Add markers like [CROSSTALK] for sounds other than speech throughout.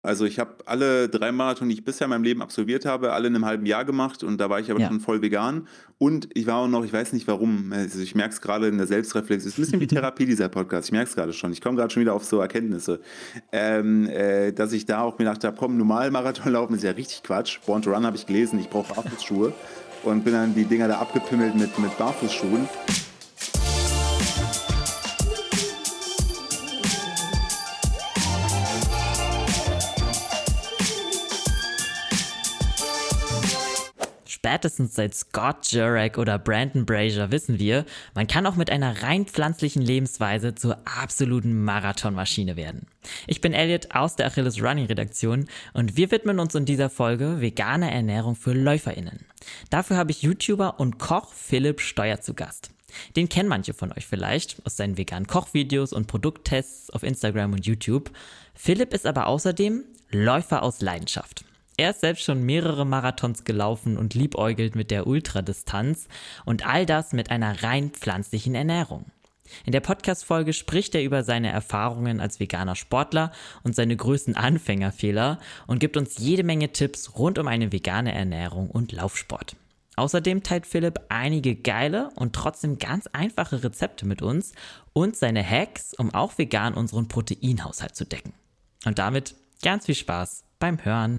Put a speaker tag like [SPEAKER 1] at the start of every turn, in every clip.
[SPEAKER 1] Also ich habe alle drei Marathon, die ich bisher in meinem Leben absolviert habe, alle in einem halben Jahr gemacht und da war ich aber
[SPEAKER 2] Ja.
[SPEAKER 1] schon voll vegan. Und ich war auch noch, ich weiß nicht warum, also ich merke es gerade in der Selbstreflexion, es ist ein bisschen wie [LAUGHS] Therapie dieser Podcast, ich merke es gerade schon, ich komme gerade schon wieder auf so Erkenntnisse, ähm, äh, dass ich da auch mir gedacht habe, komm, normal Marathon laufen ist ja richtig Quatsch. Born to Run habe ich gelesen, ich brauche Barfußschuhe und bin dann die Dinger da abgepimmelt mit, mit Barfußschuhen.
[SPEAKER 2] Spätestens seit Scott Jurek oder Brandon Brazier wissen wir, man kann auch mit einer rein pflanzlichen Lebensweise zur absoluten Marathonmaschine werden. Ich bin Elliot aus der Achilles Running Redaktion und wir widmen uns in dieser Folge veganer Ernährung für LäuferInnen. Dafür habe ich YouTuber und Koch Philipp Steuer zu Gast. Den kennen manche von euch vielleicht aus seinen veganen Kochvideos und Produkttests auf Instagram und YouTube. Philipp ist aber außerdem Läufer aus Leidenschaft. Er ist selbst schon mehrere Marathons gelaufen und liebäugelt mit der Ultradistanz und all das mit einer rein pflanzlichen Ernährung. In der Podcast-Folge spricht er über seine Erfahrungen als veganer Sportler und seine größten Anfängerfehler und gibt uns jede Menge Tipps rund um eine vegane Ernährung und Laufsport. Außerdem teilt Philipp einige geile und trotzdem ganz einfache Rezepte mit uns und seine Hacks, um auch vegan unseren Proteinhaushalt zu decken. Und damit ganz viel Spaß beim Hören.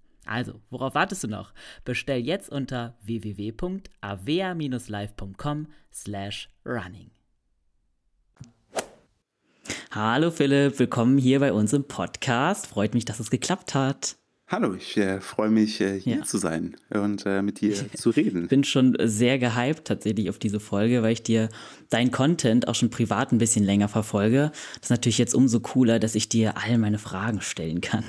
[SPEAKER 2] Also, worauf wartest du noch? Bestell jetzt unter www.avea-live.com slash running. Hallo Philipp, willkommen hier bei uns im Podcast. Freut mich, dass es geklappt hat.
[SPEAKER 1] Hallo, ich äh, freue mich, äh, hier
[SPEAKER 2] Ja.
[SPEAKER 1] zu sein und äh, mit dir [LAUGHS] zu reden.
[SPEAKER 2] bin schon sehr gehypt tatsächlich auf diese Folge, weil ich dir dein Content auch schon privat ein bisschen länger verfolge. Das ist natürlich jetzt umso cooler, dass ich dir all meine Fragen stellen kann.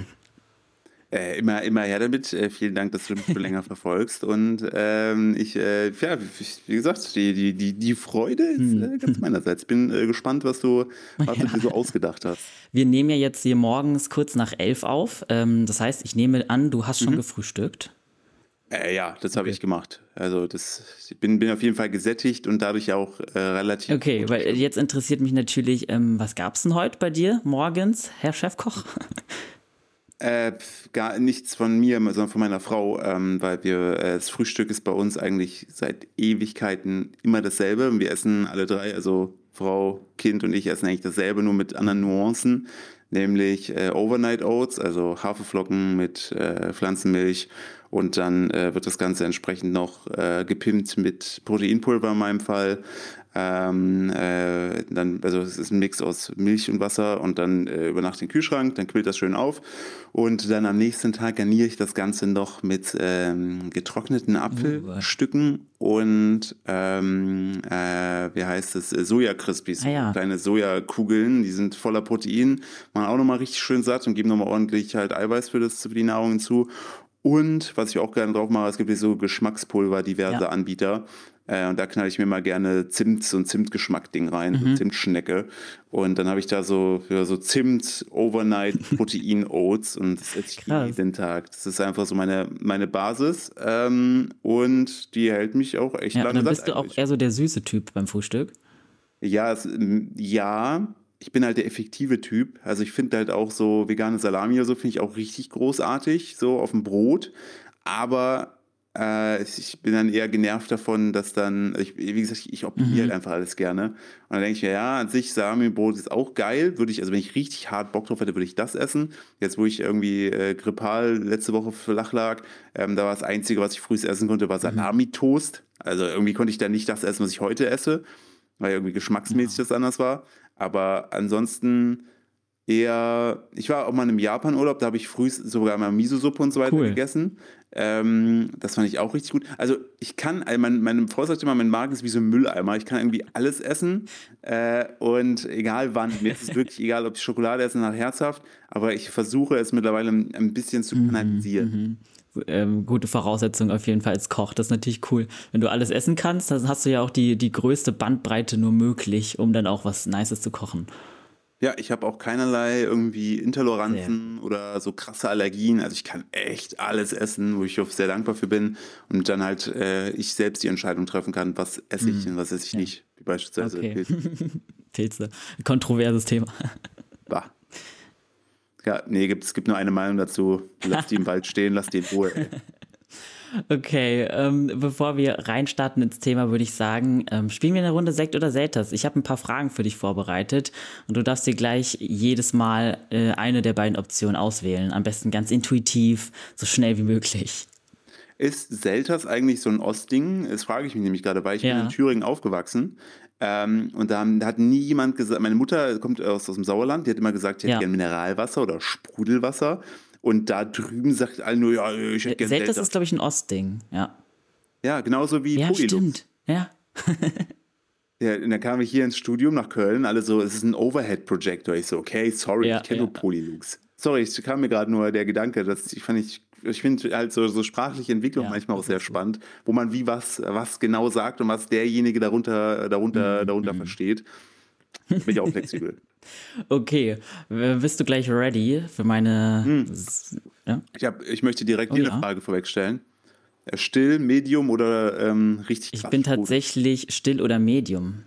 [SPEAKER 1] Äh, immer, immer her damit. Äh, vielen Dank, dass du mich so länger [LAUGHS] verfolgst. Und ähm, ich, äh, ja, wie, gesagt, die, die, die, die Freude ist
[SPEAKER 2] Hm.
[SPEAKER 1] äh, ganz meinerseits. Bin äh, gespannt, was du, [LAUGHS] was du dir so ausgedacht hast.
[SPEAKER 2] Wir nehmen ja jetzt hier morgens kurz nach elf auf. Ähm, das heißt, ich nehme an, du hast
[SPEAKER 1] Mhm.
[SPEAKER 2] schon gefrühstückt.
[SPEAKER 1] Äh, ja, das habe ich gemacht. Also das, ich bin, bin auf jeden Fall gesättigt und dadurch auch äh, relativ.
[SPEAKER 2] Okay, weil
[SPEAKER 1] gestimmt.
[SPEAKER 2] jetzt interessiert mich natürlich, ähm, was gab's denn heute bei dir morgens, Herr Chefkoch? [LAUGHS]
[SPEAKER 1] Äh, gar nichts von mir, sondern von meiner Frau, ähm, weil wir, äh, das Frühstück ist bei uns eigentlich seit Ewigkeiten immer dasselbe. Wir essen alle drei, also Frau, Kind und ich essen eigentlich dasselbe, nur mit anderen Nuancen, nämlich äh, Overnight Oats, also Haferflocken mit äh, Pflanzenmilch und dann äh, wird das Ganze entsprechend noch äh, gepimpt mit Proteinpulver in meinem Fall. Ähm, äh, dann, also es ist ein Mix aus Milch und Wasser und dann äh, über Nacht in den Kühlschrank, dann quillt das schön auf und dann am nächsten Tag garniere ich das Ganze noch mit ähm, getrockneten Apfelstücken und ähm, äh, wie heißt es, äh, Soja-Crispies,
[SPEAKER 2] Ah ja.
[SPEAKER 1] kleine Sojakugeln, die sind voller Protein, machen auch nochmal richtig schön satt und geben nochmal ordentlich halt Eiweiß für, das, für die Nahrung hinzu. Und was ich auch gerne drauf mache, es gibt so Geschmackspulver, diverse
[SPEAKER 2] Ja.
[SPEAKER 1] Anbieter. Äh, und da knall ich mir mal gerne Zimt, so ein Zimtgeschmack-Ding rein, so Zimtschnecke. Und dann habe ich da so, ja, so Zimt, Overnight, [LAUGHS] Protein-Oats und das esse ich
[SPEAKER 2] Krass.
[SPEAKER 1] jeden Tag. Das ist einfach so meine, meine Basis. Ähm, und die hält mich auch echt
[SPEAKER 2] Ja, und
[SPEAKER 1] lange
[SPEAKER 2] dann
[SPEAKER 1] satt
[SPEAKER 2] bist du auch
[SPEAKER 1] eigentlich.
[SPEAKER 2] eher so der süße Typ beim Frühstück.
[SPEAKER 1] Ja, es, ja, ich bin halt der effektive Typ. Also ich finde halt auch so vegane Salami oder so finde ich auch richtig großartig, so auf dem Brot. Aber äh, ich bin dann eher genervt davon, dass dann, ich, wie gesagt, ich optimiere mhm. halt einfach alles gerne. Und dann denke ich mir, ja, an sich Salami-Brot ist auch geil. Würde ich, also wenn ich richtig hart Bock drauf hätte, würde ich das essen. Jetzt, wo ich irgendwie äh, grippal letzte Woche flach lag, ähm, da war das Einzige, was ich früh essen konnte, war mhm. Salami-Toast. Also irgendwie konnte ich dann nicht das essen, was ich heute esse, weil irgendwie geschmacksmäßig ja. das anders war. Aber ansonsten eher, ich war auch mal einem Japan-Urlaub, da habe ich früh sogar mal Miso-Suppe und so weiter cool. gegessen. Ähm, das fand ich auch richtig gut. Also ich kann, also mein, meine Frau sagt immer, mein Magen ist wie so ein Mülleimer. Ich kann irgendwie alles essen äh, und egal wann. Mir ist es [LAUGHS] wirklich egal, ob ich Schokolade esse nach herzhaft, aber ich versuche es mittlerweile ein bisschen zu mhm, kanalisieren.
[SPEAKER 2] Ähm, gute Voraussetzung auf jeden Fall als Koch. Das ist natürlich cool. Wenn du alles essen kannst, dann hast du ja auch die, die größte Bandbreite nur möglich, um dann auch was Nices zu kochen.
[SPEAKER 1] Ja, ich habe auch keinerlei irgendwie Intoleranzen ja. oder so krasse Allergien. Also ich kann echt alles essen, wo ich auch sehr dankbar für bin. Und dann halt äh, ich selbst die Entscheidung treffen kann, was esse ich mhm. und was esse ich ja. nicht. Wie beispielsweise okay. Pilze. [LAUGHS]
[SPEAKER 2] Pilze. Kontroverses Thema.
[SPEAKER 1] Bah. Ja, nee, gibt, es gibt nur eine Meinung dazu. Lass die im Wald stehen, lass die in Ruhe. [LAUGHS]
[SPEAKER 2] Okay, ähm, bevor wir reinstarten ins Thema, würde ich sagen, ähm, spielen wir eine Runde Sekt oder Selters. Ich habe ein paar Fragen für dich vorbereitet und du darfst dir gleich jedes Mal äh, eine der beiden Optionen auswählen. Am besten ganz intuitiv, so schnell wie möglich.
[SPEAKER 1] Ist Selters eigentlich so ein Ostding? Das frage ich mich nämlich gerade, weil ich ja. bin in Thüringen aufgewachsen. Ähm, und da, hat nie jemand gesagt, meine Mutter kommt aus, aus dem Sauerland, die hat immer gesagt, sie hätte ja. gerne Mineralwasser oder Sprudelwasser. Und da drüben sagt alle nur, ja, ich hätte gerne
[SPEAKER 2] Selters Delta. ist, glaube ich, ein Ostding, ja.
[SPEAKER 1] Ja, genauso wie
[SPEAKER 2] Ja, Polylux. stimmt, ja. [LAUGHS]
[SPEAKER 1] ja. Und dann kam ich hier ins Studium nach Köln, alle so, es ist ein Overhead-Projector. Ich so, okay, sorry, ja, ich kenne ja. nur Polylux. Sorry, es kam mir gerade nur der Gedanke, dass ich fand ich, ich finde halt so, so sprachliche Entwicklung ja, manchmal auch sehr spannend, wo man wie was, was genau sagt und was derjenige darunter, darunter, mhm. darunter mhm. versteht. Bin ich auch [LAUGHS] flexibel.
[SPEAKER 2] Okay, bist du gleich ready für meine. Hm.
[SPEAKER 1] Ja? Ich, hab, ich möchte direkt oh, dir ja. eine Frage vorwegstellen. Äh, still, Medium oder ähm, richtig
[SPEAKER 2] Ich bin tatsächlich still oder Medium.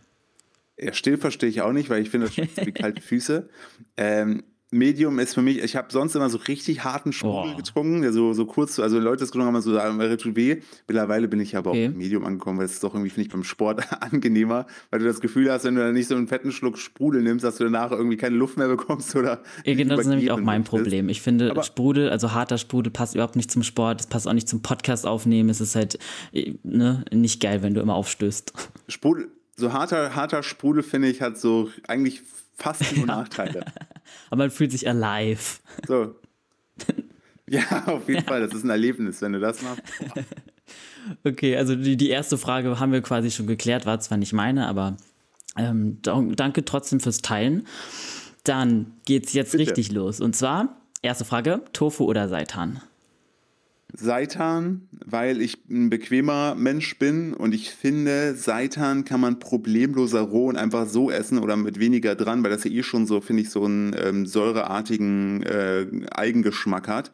[SPEAKER 1] Ja, still verstehe ich auch nicht, weil ich finde, das wie [LAUGHS] kalte Füße. Ähm, Medium ist für mich, ich habe sonst immer so richtig harten Sprudel oh. getrunken, der so, so kurz, also Leute das getrunken haben, so wäre tut weh. Mittlerweile bin ich aber okay. auch Medium angekommen, weil es ist doch irgendwie, finde ich, beim Sport [LAUGHS] angenehmer, weil du das Gefühl hast, wenn du dann nicht so einen fetten Schluck Sprudel nimmst, dass du danach irgendwie keine Luft mehr bekommst oder.
[SPEAKER 2] Ja, genau, das ist nämlich auch mein Problem. Ich finde, aber Sprudel, also harter Sprudel passt überhaupt nicht zum Sport, es passt auch nicht zum Podcast aufnehmen, es ist halt ne, nicht geil, wenn du immer aufstößt.
[SPEAKER 1] Sprudel, so harter, harter Sprudel, finde ich, hat so eigentlich fast nur Nachteile. [LAUGHS]
[SPEAKER 2] Aber man fühlt sich alive.
[SPEAKER 1] So. Ja, auf jeden Fall. Das ist ein Erlebnis, wenn du das machst. Boah. [LAUGHS]
[SPEAKER 2] Okay, also die, die erste Frage haben wir quasi schon geklärt, war zwar nicht meine, aber ähm, danke trotzdem fürs Teilen. Dann geht's jetzt Bitte. richtig los. Und zwar, erste Frage: Tofu oder Seitan?
[SPEAKER 1] Seitan, weil ich ein bequemer Mensch bin und ich finde, Seitan kann man problemloser roh und einfach so essen oder mit weniger dran, weil das ja eh schon so, finde ich, so einen ähm, säureartigen äh, Eigengeschmack hat.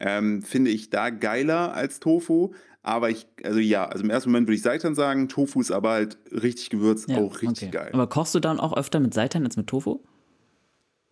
[SPEAKER 1] Ähm, finde ich da geiler als Tofu. Aber ich, also ja, also im ersten Moment würde ich Seitan sagen, Tofu ist aber halt richtig gewürzt, ja, auch richtig okay. geil.
[SPEAKER 2] Aber kochst du dann auch öfter mit Seitan als mit Tofu?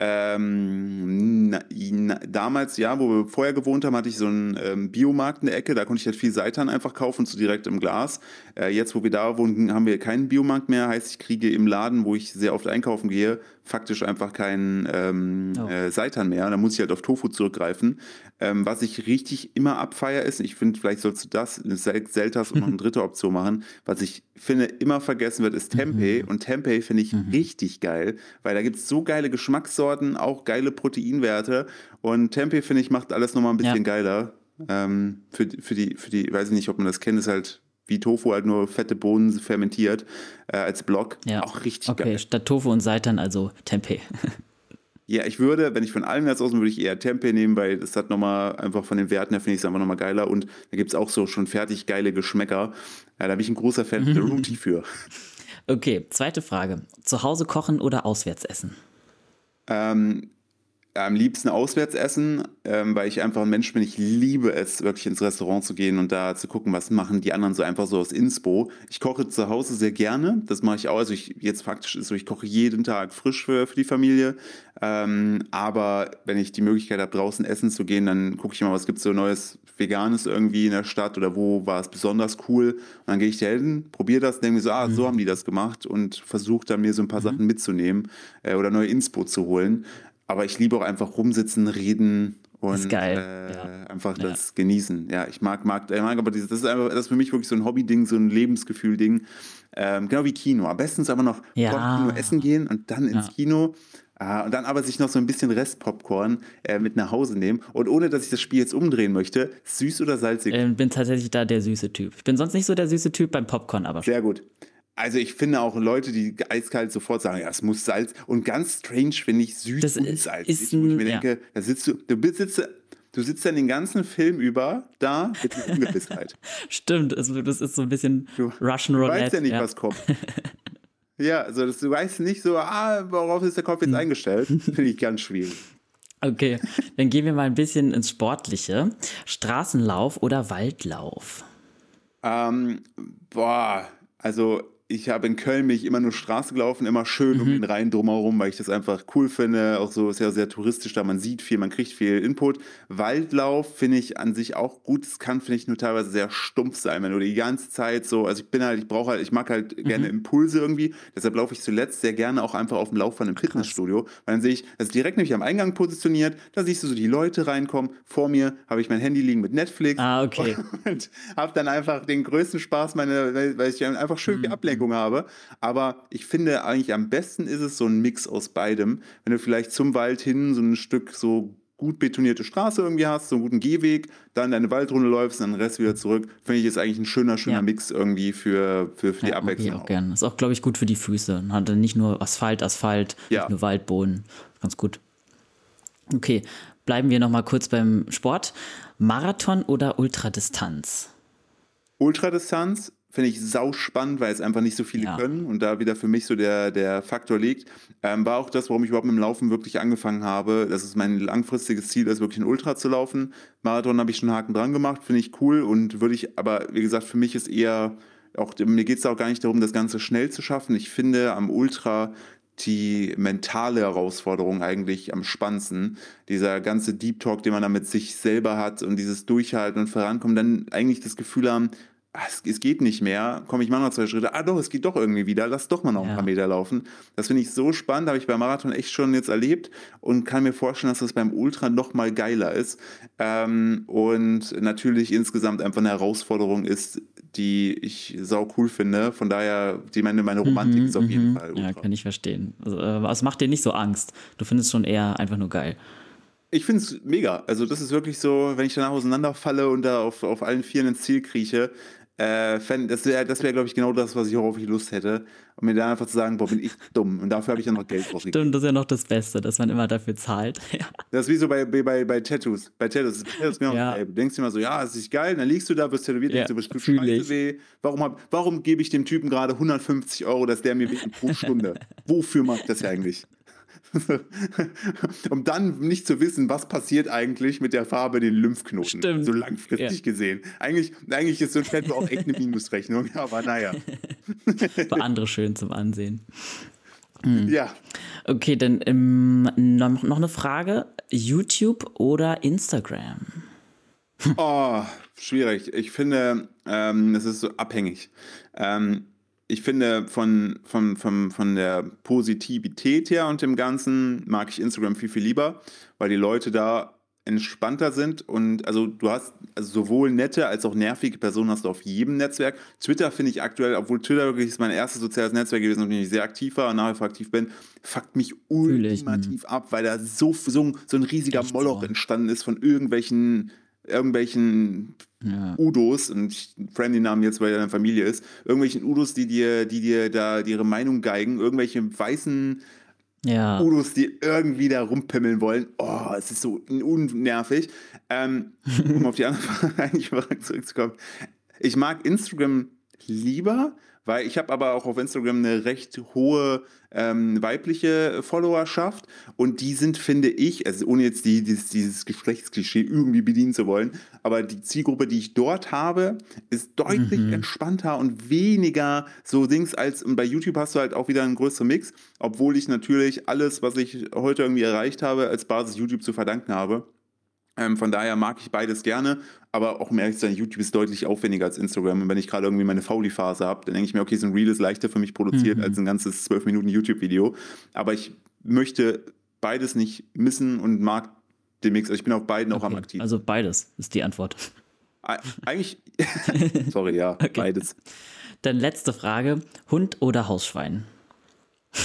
[SPEAKER 1] Ähm, na, na, damals, ja, wo wir vorher gewohnt haben, hatte ich so einen ähm, Biomarkt in der Ecke. Da konnte ich halt viel Seitan einfach kaufen, so direkt im Glas. Äh, jetzt, wo wir da wohnen, haben wir keinen Biomarkt mehr. Heißt, ich kriege im Laden, wo ich sehr oft einkaufen gehe, faktisch einfach keinen ähm, oh. äh, Seitan mehr. Da muss ich halt auf Tofu zurückgreifen. Ähm, was ich richtig immer abfeier ist, ich finde, vielleicht sollst du das, eine Seltas und noch eine [LAUGHS] dritte Option machen. Was ich finde, immer vergessen wird, ist Tempeh. Mhm. Und Tempeh finde ich mhm. richtig geil, weil da gibt es so geile Geschmackssorten, auch geile Proteinwerte. Und Tempeh, finde ich, macht alles nochmal ein bisschen ja. geiler. Ähm, für, für, die, für die, weiß ich nicht, ob man das kennt, ist halt wie Tofu halt nur fette Bohnen fermentiert äh, als Block. Ja. Auch richtig
[SPEAKER 2] okay,
[SPEAKER 1] geil.
[SPEAKER 2] Okay, statt Tofu und Seitan also Tempeh. [LAUGHS]
[SPEAKER 1] ja, ich würde, wenn ich von allem jetzt aus würde ich eher Tempeh nehmen, weil das hat nochmal einfach von den Werten her finde ich es einfach nochmal geiler und da gibt es auch so schon fertig geile Geschmäcker. Ja, da bin ich ein großer Fan [LAUGHS] der Rooti für.
[SPEAKER 2] Okay, zweite Frage. Zu Hause kochen oder auswärts essen?
[SPEAKER 1] Ähm, am liebsten auswärts essen, ähm, weil ich einfach ein Mensch bin. Ich liebe es, wirklich ins Restaurant zu gehen und da zu gucken, was machen die anderen so einfach so aus Inspo. Ich koche zu Hause sehr gerne. Das mache ich auch. Also ich, jetzt faktisch ist so, ich koche jeden Tag frisch für, für die Familie. Ähm, aber wenn ich die Möglichkeit habe, draußen essen zu gehen, dann gucke ich mal, was gibt es so Neues Veganes irgendwie in der Stadt oder wo war es besonders cool. Und dann gehe ich da hin, probiere das, denke mir so, ah, so mhm. haben die das gemacht und versuche dann mir so ein paar mhm. Sachen mitzunehmen äh, oder neue Inspo zu holen. Aber ich liebe auch einfach rumsitzen, reden und äh, ja. einfach das ja. genießen. Ja, ich mag, mag, ich mag aber dieses, das ist einfach, das ist für mich wirklich so ein Hobby-Ding, so ein Lebensgefühl-Ding. Ähm, genau wie Kino. Am besten ist aber noch ja. Kino essen gehen und dann ins Kino. Uh, und dann aber sich noch so ein bisschen Restpopcorn äh, mit nach Hause nehmen. Und ohne, dass ich das Spiel jetzt umdrehen möchte, süß oder salzig?
[SPEAKER 2] Ich ähm, bin tatsächlich da der süße Typ. Ich bin sonst nicht so der süße Typ beim Popcorn, aber
[SPEAKER 1] Sehr gut. Also ich finde auch Leute, die eiskalt sofort sagen, ja, es muss Salz. Und ganz strange finde ich süß
[SPEAKER 2] das
[SPEAKER 1] und salzig.
[SPEAKER 2] Ist ein,
[SPEAKER 1] wo ich mir denke, da sitzt du, du sitzt, du sitzt dann den ganzen Film über da mit einer Ungewissheit. [LAUGHS]
[SPEAKER 2] Stimmt, also das ist so ein bisschen du, Russian Roulette.
[SPEAKER 1] Du weißt ja nicht, ja. was kommt. [LAUGHS] ja, also das, du weißt nicht so, ah, worauf ist der Kopf jetzt hm. eingestellt? [LAUGHS] Finde ich ganz schwierig.
[SPEAKER 2] Okay, dann gehen wir mal ein bisschen ins Sportliche. Straßenlauf oder Waldlauf?
[SPEAKER 1] Ähm, boah, also ich habe in Köln mich immer nur Straße gelaufen, immer schön mhm. um den Rhein drumherum, weil ich das einfach cool finde. Auch so sehr, sehr touristisch da. Man sieht viel, man kriegt viel Input. Waldlauf finde ich an sich auch gut. Es kann, finde ich, nur teilweise sehr stumpf sein, wenn du die ganze Zeit so, also ich bin halt, ich brauche halt, ich mag halt mhm. gerne Impulse irgendwie. Deshalb laufe ich zuletzt sehr gerne auch einfach auf dem Laufband im Fitnessstudio, weil dann sehe ich, das ist direkt nämlich am Eingang positioniert. Da siehst du so die Leute reinkommen. Vor mir habe ich mein Handy liegen mit Netflix.
[SPEAKER 2] Ah, okay. [LAUGHS]
[SPEAKER 1] Und habe dann einfach den größten Spaß, meine, weil ich einfach schön mhm. die Ablenkung Ablenkung habe. Aber ich finde eigentlich am besten ist es so ein Mix aus beidem. Wenn du vielleicht zum Wald hin so ein Stück so gut betonierte Straße irgendwie hast, so einen guten Gehweg, dann deine Waldrunde läufst, dann den Rest wieder zurück, finde ich ist eigentlich ein schöner, schöner ja. Mix irgendwie für, für, für die ja, Abwechslung.
[SPEAKER 2] Ich auch gern. Ist auch, glaube ich, gut für die Füße. Man hat dann nicht nur Asphalt, Asphalt, ja. nicht nur Waldboden. Ganz gut. Okay, bleiben wir nochmal kurz beim Sport. Marathon oder Ultradistanz?
[SPEAKER 1] Ultradistanz finde ich sau spannend, weil es einfach nicht so viele ja. können und da wieder für mich so der, der Faktor liegt. Ähm, war auch das, warum ich überhaupt mit dem Laufen wirklich angefangen habe. Das ist mein langfristiges Ziel, ist wirklich ein Ultra zu laufen. Marathon habe ich schon Haken dran gemacht, finde ich cool und würde ich, aber wie gesagt, für mich ist eher, auch mir geht es auch gar nicht darum, das Ganze schnell zu schaffen. Ich finde am Ultra die mentale Herausforderung eigentlich am spannendsten. Dieser ganze Deep Talk, den man da mit sich selber hat und dieses Durchhalten und Vorankommen, dann eigentlich das Gefühl haben, es, es, geht nicht mehr, komme ich mal noch zwei Schritte, ah doch, es geht doch irgendwie wieder, lass doch mal noch ein paar Meter laufen. Das finde ich so spannend, habe ich beim Marathon echt schon jetzt erlebt und kann mir vorstellen, dass das beim Ultra noch mal geiler ist. Ähm, und natürlich insgesamt einfach eine Herausforderung ist, die ich sau cool finde. Von daher, die meine, meine Romantik mhm, ist auf jeden mhm. Fall.
[SPEAKER 2] Ultra. Ja, kann ich verstehen. Also, äh, es macht dir nicht so Angst. Du findest schon eher einfach nur geil.
[SPEAKER 1] Ich finde es mega. Also, das ist wirklich so, wenn ich danach auseinanderfalle und da auf, auf allen Vieren ins Ziel krieche, äh, das wäre, das wär, glaube ich, genau das, was ich worauf ich Lust hätte. Und mir dann einfach zu sagen, boah, bin ich dumm. Und dafür habe ich ja noch Geld
[SPEAKER 2] ausgegeben. Stimmt, das ist ja noch das Beste, dass man immer dafür zahlt. [LAUGHS]
[SPEAKER 1] Das ist wie so bei, bei, bei Tattoos. Bei Tattoos, Tattoos genau ja. Du denkst immer so, ja, es ist geil, dann liegst du da, wirst tätowiert, ja, denkst du, bestimmt scheiße weh. Warum, warum gebe ich dem Typen gerade 150 Euro, dass der mir weht pro Stunde? Wofür macht das ja eigentlich? [LAUGHS] um dann nicht zu wissen, was passiert eigentlich mit der Farbe den Lymphknoten. Stimmt. So langfristig ja. gesehen. Eigentlich, eigentlich ist so ein Tattoo auch echt eine Minusrechnung, aber naja. [LAUGHS]
[SPEAKER 2] Für andere schön zum Ansehen.
[SPEAKER 1] Hm. Ja.
[SPEAKER 2] Okay, dann ähm, noch, noch eine Frage. YouTube oder Instagram?
[SPEAKER 1] Oh, schwierig. Ich finde, ähm, es ist so abhängig. Ähm, ich finde, von, von, von, von der Positivität her und dem Ganzen mag ich Instagram viel, viel lieber, weil die Leute da entspannter sind und also du hast also sowohl nette als auch nervige Personen hast du auf jedem Netzwerk. Twitter finde ich aktuell, obwohl Twitter wirklich ist mein erstes soziales Netzwerk gewesen, auf dem ich sehr aktiv war und nach wie vor aktiv bin, fuckt mich ultimativ ab, weil da so, so, so ein riesiger Echt Moloch entstanden ist von irgendwelchen irgendwelchen ja. Udos, und ich frame den Namen jetzt, weil er in der Familie ist, irgendwelchen Udos, die dir, die dir da ihre Meinung geigen, irgendwelche weißen ja. Udos, die irgendwie da rumpimmeln wollen. Oh, es ist so unnervig. Ähm, um auf die andere [LAUGHS] Frage zurückzukommen. Ich mag Instagram lieber, weil ich habe aber auch auf Instagram eine recht hohe ähm, weibliche Followerschaft und die sind, finde ich, also ohne jetzt die, dieses, dieses Geschlechtsklischee irgendwie bedienen zu wollen, aber die Zielgruppe, die ich dort habe, ist deutlich mhm. entspannter und weniger so Dings als und bei YouTube hast du halt auch wieder einen größeren Mix, obwohl ich natürlich alles, was ich heute irgendwie erreicht habe, als Basis YouTube zu verdanken habe. Ähm, von daher mag ich beides gerne, aber auch um ehrlich zu sein, YouTube ist deutlich aufwendiger als Instagram. Und wenn ich gerade irgendwie meine Fauli-Phase habe, dann denke ich mir, okay, so ein Reel ist leichter für mich produziert mhm. als ein ganzes 12 Minuten YouTube-Video. Aber ich möchte beides nicht missen und mag den Mix. Also ich bin auf beiden okay. auch am aktiv.
[SPEAKER 2] Also beides ist die Antwort.
[SPEAKER 1] Eigentlich, [LAUGHS] [LAUGHS] sorry, ja, okay. beides.
[SPEAKER 2] Dann letzte Frage: Hund oder Hausschwein?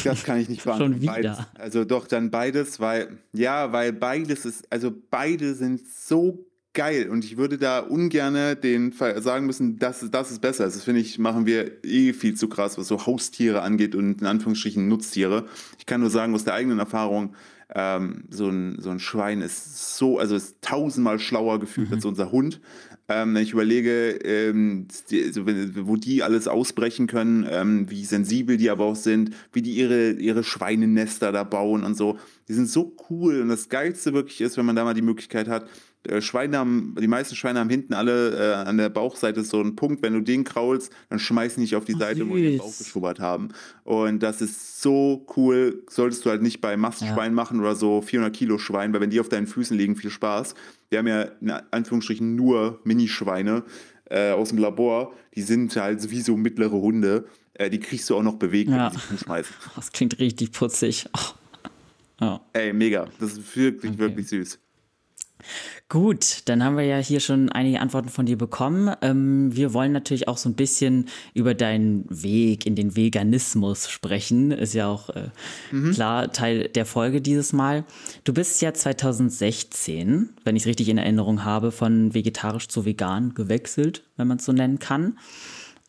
[SPEAKER 1] Das kann ich nicht [LAUGHS]
[SPEAKER 2] beantworten. Schon wieder.
[SPEAKER 1] Beides. Also doch, dann beides, weil, ja, weil beides ist, also beide sind so geil und ich würde da ungern den sagen müssen, das, das ist besser. Das finde ich, machen wir eh viel zu krass, was so Haustiere angeht und in Anführungsstrichen Nutztiere. Ich kann nur sagen, aus der eigenen Erfahrung, ähm, so, ein, so ein Schwein ist so, also ist tausendmal schlauer gefühlt mhm. als unser Hund. Ähm, wenn ich überlege, ähm, die, also wo die alles ausbrechen können, ähm, wie sensibel die aber auch sind, wie die ihre, ihre Schweinenester da bauen und so. Die sind so cool und das Geilste wirklich ist, wenn man da mal die Möglichkeit hat, Schweine haben, die meisten Schweine haben hinten alle äh, an der Bauchseite so einen Punkt, wenn du den kraulst, dann schmeißen die dich auf die Seite, Ach, wo die den Bauch geschubbert haben. Und das ist so cool, solltest du halt nicht bei Mastschwein ja. machen oder so 400 Kilo Schwein, weil wenn die auf deinen Füßen liegen, viel Spaß. Wir haben ja in Anführungsstrichen nur Minischweine äh, aus dem Labor, die sind halt wie so mittlere Hunde. Äh, die kriegst du auch noch bewegt, ja. wenn du sie schmeißen. [LAUGHS]
[SPEAKER 2] Das klingt richtig putzig. [LAUGHS] Oh.
[SPEAKER 1] Oh. Ey, mega. Das ist wirklich, okay. wirklich süß.
[SPEAKER 2] Gut, dann haben wir ja hier schon einige Antworten von dir bekommen. Ähm, wir wollen natürlich auch so ein bisschen über deinen Weg in den Veganismus sprechen. Ist ja auch äh, mhm. klar Teil der Folge dieses Mal. Du bist ja 2016, wenn ich es richtig in Erinnerung habe, von vegetarisch zu vegan gewechselt, wenn man es so nennen kann.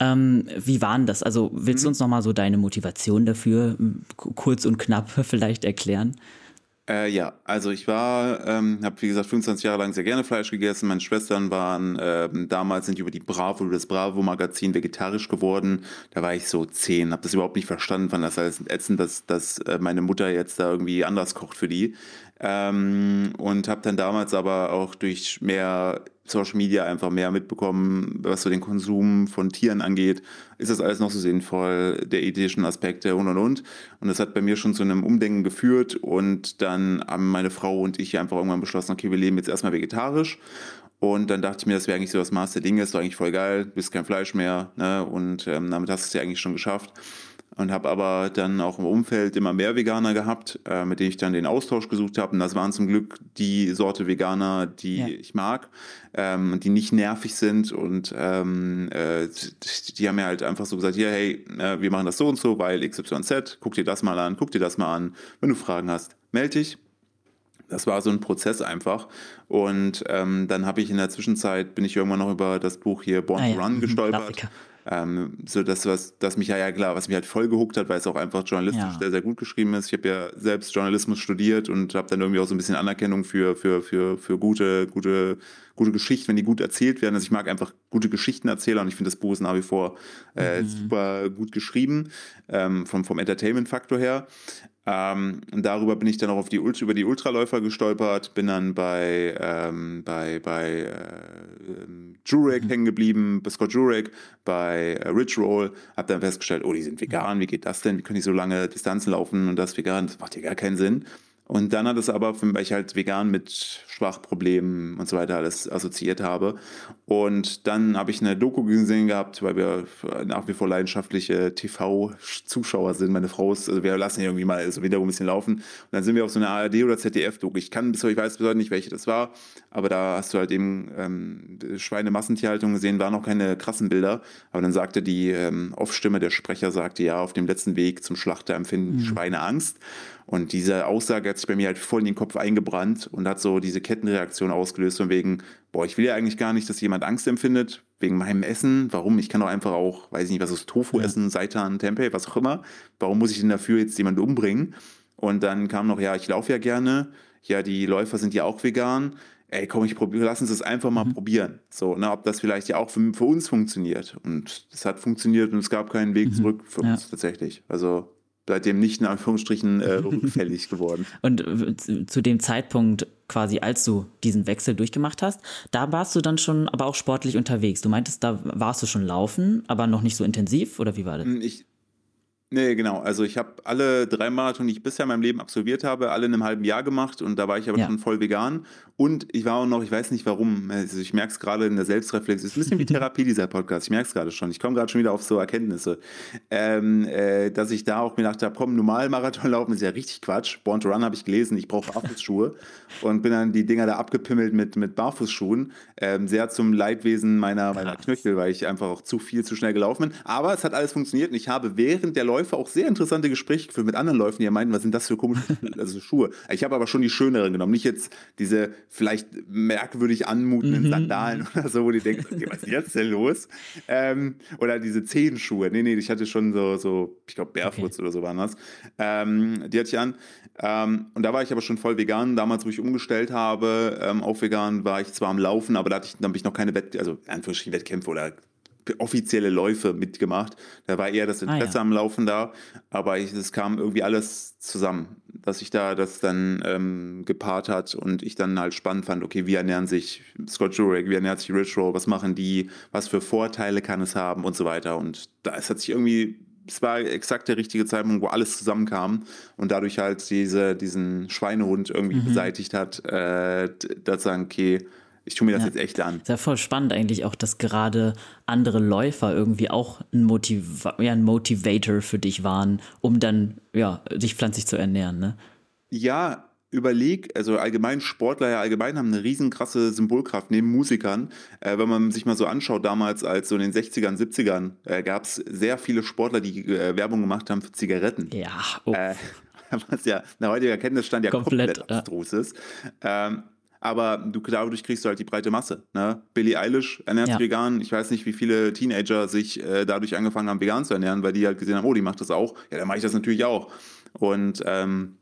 [SPEAKER 2] Ähm, wie waren das? Also willst mhm. du uns nochmal so deine Motivation dafür kurz und knapp [LAUGHS] vielleicht erklären?
[SPEAKER 1] Äh, ja, also ich war, ähm, habe wie gesagt 25 Jahre lang sehr gerne Fleisch gegessen. Meine Schwestern waren ähm, damals sind über die Bravo, das Bravo Magazin vegetarisch geworden. Da war ich so zehn, habe das überhaupt nicht verstanden, fand das alles ätzend, dass, dass äh, meine Mutter jetzt da irgendwie anders kocht für die. Ähm, und habe dann damals aber auch durch mehr Social Media einfach mehr mitbekommen, was so den Konsum von Tieren angeht. Ist das alles noch so sinnvoll, der ethischen Aspekte und und und. Und das hat bei mir schon zu einem Umdenken geführt und dann haben meine Frau und ich einfach irgendwann beschlossen, okay, wir leben jetzt erstmal vegetarisch. Und dann dachte ich mir, das wäre eigentlich so das Maß der Dinge, ist doch eigentlich voll geil, bist kein Fleisch mehr, ne? Und ähm, damit hast du es ja eigentlich schon geschafft und habe aber dann auch im Umfeld immer mehr Veganer gehabt, äh, mit denen ich dann den Austausch gesucht habe. Und das waren zum Glück die Sorte Veganer, die ja. ich mag, ähm, die nicht nervig sind und ähm, äh, die haben mir halt einfach so gesagt, hier, hey, äh, wir machen das so und so, weil XYZ, guck dir das mal an, guck dir das mal an. Wenn du Fragen hast, melde dich. Das war so ein Prozess einfach. Und ähm, dann habe ich in der Zwischenzeit, bin ich irgendwann noch über das Buch hier Born ah, to Run ja. gestolpert. Klassiker. Ähm, so das, was, das mich ja, ja klar, was mich halt voll gehuckt hat, weil es auch einfach journalistisch ja. sehr, sehr gut geschrieben ist. Ich habe ja selbst Journalismus studiert und habe dann irgendwie auch so ein bisschen Anerkennung für, für, für, für gute, gute, gute Geschichten, wenn die gut erzählt werden. Also ich mag einfach gute Geschichten erzählen und ich finde das Buch ist nach wie vor äh, mhm. super gut geschrieben, ähm, vom, vom Entertainment-Faktor her. Ähm, und darüber bin ich dann auch auf die, über die Ultraläufer gestolpert, bin dann bei, ähm, bei, bei äh, Jurek mhm. hängen geblieben, bei Scott Jurek, bei äh, Rich Roll, habe dann festgestellt, oh, die sind vegan, wie geht das denn? Wie können die so lange Distanzen laufen und das vegan? Das macht ja gar keinen Sinn. Und dann hat es aber, weil ich halt vegan mit Sprachproblemen und so weiter alles assoziiert habe. Und dann habe ich eine Doku gesehen gehabt, weil wir nach wie vor leidenschaftliche TV-Zuschauer sind. Meine Frau ist, also wir lassen irgendwie mal so wiederum ein bisschen laufen. Und dann sind wir auf so eine ARD- oder ZDF-Doku. Ich kann bis heute, ich weiß bis heute nicht, welche das war, aber da hast du halt eben ähm, Schweinemassentierhaltung gesehen, waren noch keine krassen Bilder. Aber dann sagte die ähm, Off-Stimme, der Sprecher sagte, ja, auf dem letzten Weg zum Schlachter empfinden mhm. Schweine Angst. Und diese Aussage hat sich bei mir halt voll in den Kopf eingebrannt und hat so diese Kettenreaktion ausgelöst von wegen, boah, ich will ja eigentlich gar nicht, dass jemand Angst empfindet wegen meinem Essen. Warum? Ich kann doch einfach auch, weiß ich nicht, was ist Tofu ja. essen, Seitan, Tempeh, was auch immer. Warum muss ich denn dafür jetzt jemanden umbringen? Und dann kam noch, ja, ich laufe ja gerne. Ja, die Läufer sind ja auch vegan. ey, komm, ich probiere, lass uns das einfach mal mhm. probieren. So, ne, ob das vielleicht ja auch für, für uns funktioniert. Und es hat funktioniert und es gab keinen Weg mhm. zurück für ja. uns tatsächlich. Also seitdem nicht in Anführungsstrichen äh, [LAUGHS] rückfällig geworden.
[SPEAKER 2] Und äh, zu dem Zeitpunkt quasi, als du diesen Wechsel durchgemacht hast, da warst du dann schon aber auch sportlich unterwegs. Du meintest, da warst du schon laufen, aber noch nicht so intensiv oder wie war das?
[SPEAKER 1] Hm, ich, Nee, genau. Also ich habe alle drei Marathon, die ich bisher in meinem Leben absolviert habe, alle in einem halben Jahr gemacht und da war ich aber ja. schon voll vegan. Und ich war auch noch, ich weiß nicht warum, also ich merke es gerade in der Selbstreflexion, es ist ein bisschen wie [LAUGHS] Therapie, dieser Podcast, ich merke es gerade schon. Ich komme gerade schon wieder auf so Erkenntnisse, ähm, äh, dass ich da auch mir gedacht habe, komm, normal Marathon laufen ist ja richtig Quatsch. Born to Run habe ich gelesen, ich brauche Barfußschuhe [LAUGHS] und bin dann die Dinger da abgepimmelt mit, mit Barfußschuhen. Ähm, sehr zum Leidwesen meiner, meiner Knöchel, weil ich einfach auch zu viel, zu schnell gelaufen bin. Aber es hat alles funktioniert und ich habe während der Läufe Läufer auch sehr interessante Gespräche geführt mit anderen Läufern, die meinten, was sind das für komische [LAUGHS] also Schuhe. Ich habe aber schon die schöneren genommen, nicht jetzt diese vielleicht merkwürdig anmutenden mhm. Sandalen oder so, wo die denken, okay, was ist jetzt denn los? Ähm, oder diese Zehenschuhe. Nee, nee, ich hatte schon so, so ich glaube, Barefoots okay. oder so waren das. Ähm, die hatte ich an. Ähm, und da war ich aber schon voll vegan. Damals, wo ich umgestellt habe ähm, auf vegan, war ich zwar am Laufen, aber da hatte ich, da habe ich noch keine Wett, also Anführungsstrichen Wettkämpfe oder offizielle Läufe mitgemacht. Da war eher das Interesse ah, ja. am Laufen da, aber es kam irgendwie alles zusammen, dass sich da das dann ähm, gepaart hat und ich dann halt spannend fand, okay, wie ernähren sich Scott Jurek, wie ernährt sich Rich Roll, was machen die, was für Vorteile kann es haben und so weiter. Und da es hat sich irgendwie es war exakt der richtige Zeitpunkt, wo alles zusammenkam und dadurch halt diese, diesen Schweinehund irgendwie mhm. beseitigt hat, äh, dass sagen, okay, ich tue mir das ja. jetzt echt an.
[SPEAKER 2] Ist ja voll spannend eigentlich auch, dass gerade andere Läufer irgendwie auch ein, Motiv ja, ein Motivator für dich waren, um dann ja, sich pflanzlich zu ernähren, ne?
[SPEAKER 1] Ja, überleg, also allgemein Sportler ja allgemein haben eine riesenkrasse Symbolkraft neben Musikern. Äh, wenn man sich mal so anschaut, damals als so in den 60ern, 70ern äh, gab es sehr viele Sportler, die äh, Werbung gemacht haben für Zigaretten.
[SPEAKER 2] Ja, oh. [LAUGHS]
[SPEAKER 1] was ja nach heutiger Kenntnisstand ja komplett, komplett abstrus ist. Ähm, aber du, dadurch kriegst du halt die breite Masse. Ne? Billie Eilish ernährt sich vegan. Ich weiß nicht, wie viele Teenager sich äh, dadurch angefangen haben, vegan zu ernähren, weil die halt gesehen haben, oh, die macht das auch. Ja, dann mache ich das natürlich auch. Und ähm,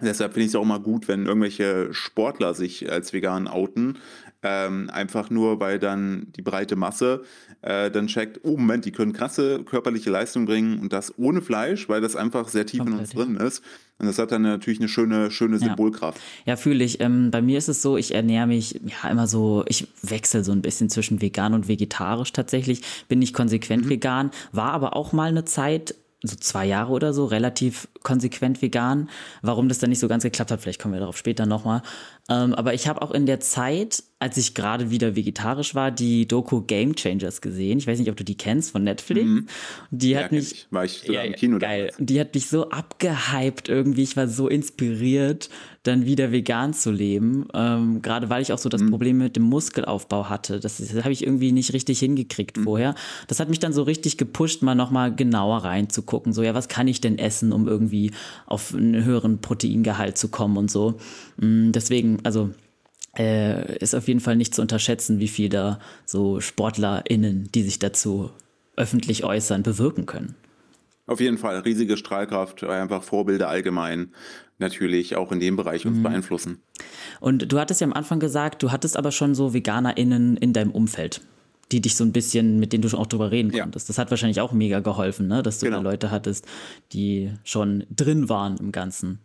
[SPEAKER 1] deshalb finde ich es auch immer gut, wenn irgendwelche Sportler sich als vegan outen. Ähm, einfach nur, weil dann die breite Masse äh, dann checkt, oh Moment, die können krasse körperliche Leistung bringen und das ohne Fleisch, weil das einfach sehr tief Komplett, in uns drin ist. Und das hat dann natürlich eine schöne, schöne Symbolkraft.
[SPEAKER 2] Ja, ja fühle ich. Ähm, bei mir ist es so, ich ernähre mich ja immer so, ich wechsle so ein bisschen zwischen vegan und vegetarisch tatsächlich. Bin nicht konsequent mhm. vegan, war aber auch mal eine Zeit so zwei Jahre oder so relativ konsequent vegan. Warum das dann nicht so ganz geklappt hat, vielleicht kommen wir darauf später nochmal. Ähm, aber ich habe auch in der Zeit, als ich gerade wieder vegetarisch war, die Doku Game Changers gesehen. Ich weiß nicht, ob du die kennst von Netflix. Mhm. Die hat ja, mich.
[SPEAKER 1] Ich. War ich ja, im Kino
[SPEAKER 2] geil. Die hat mich so abgehypt irgendwie. Ich war so inspiriert, dann wieder vegan zu leben. Ähm, gerade weil ich auch so das mhm. Problem mit dem Muskelaufbau hatte. Das, das habe ich irgendwie nicht richtig hingekriegt mhm. vorher. Das hat mich dann so richtig gepusht, mal nochmal genauer reinzugucken. So, ja, was kann ich denn essen, um irgendwie auf einen höheren Proteingehalt zu kommen und so. Mm, deswegen, also äh, ist auf jeden Fall nicht zu unterschätzen, wie viel da so SportlerInnen, die sich dazu öffentlich äußern, bewirken können.
[SPEAKER 1] Auf jeden Fall, riesige Strahlkraft, einfach Vorbilder allgemein natürlich auch in dem Bereich uns mhm. beeinflussen.
[SPEAKER 2] Und du hattest ja am Anfang gesagt, du hattest aber schon so VeganerInnen in deinem Umfeld, die dich so ein bisschen, mit denen du auch drüber reden ja. konntest. Das hat wahrscheinlich auch mega geholfen, ne? dass du genau. da Leute hattest, die schon drin waren im Ganzen.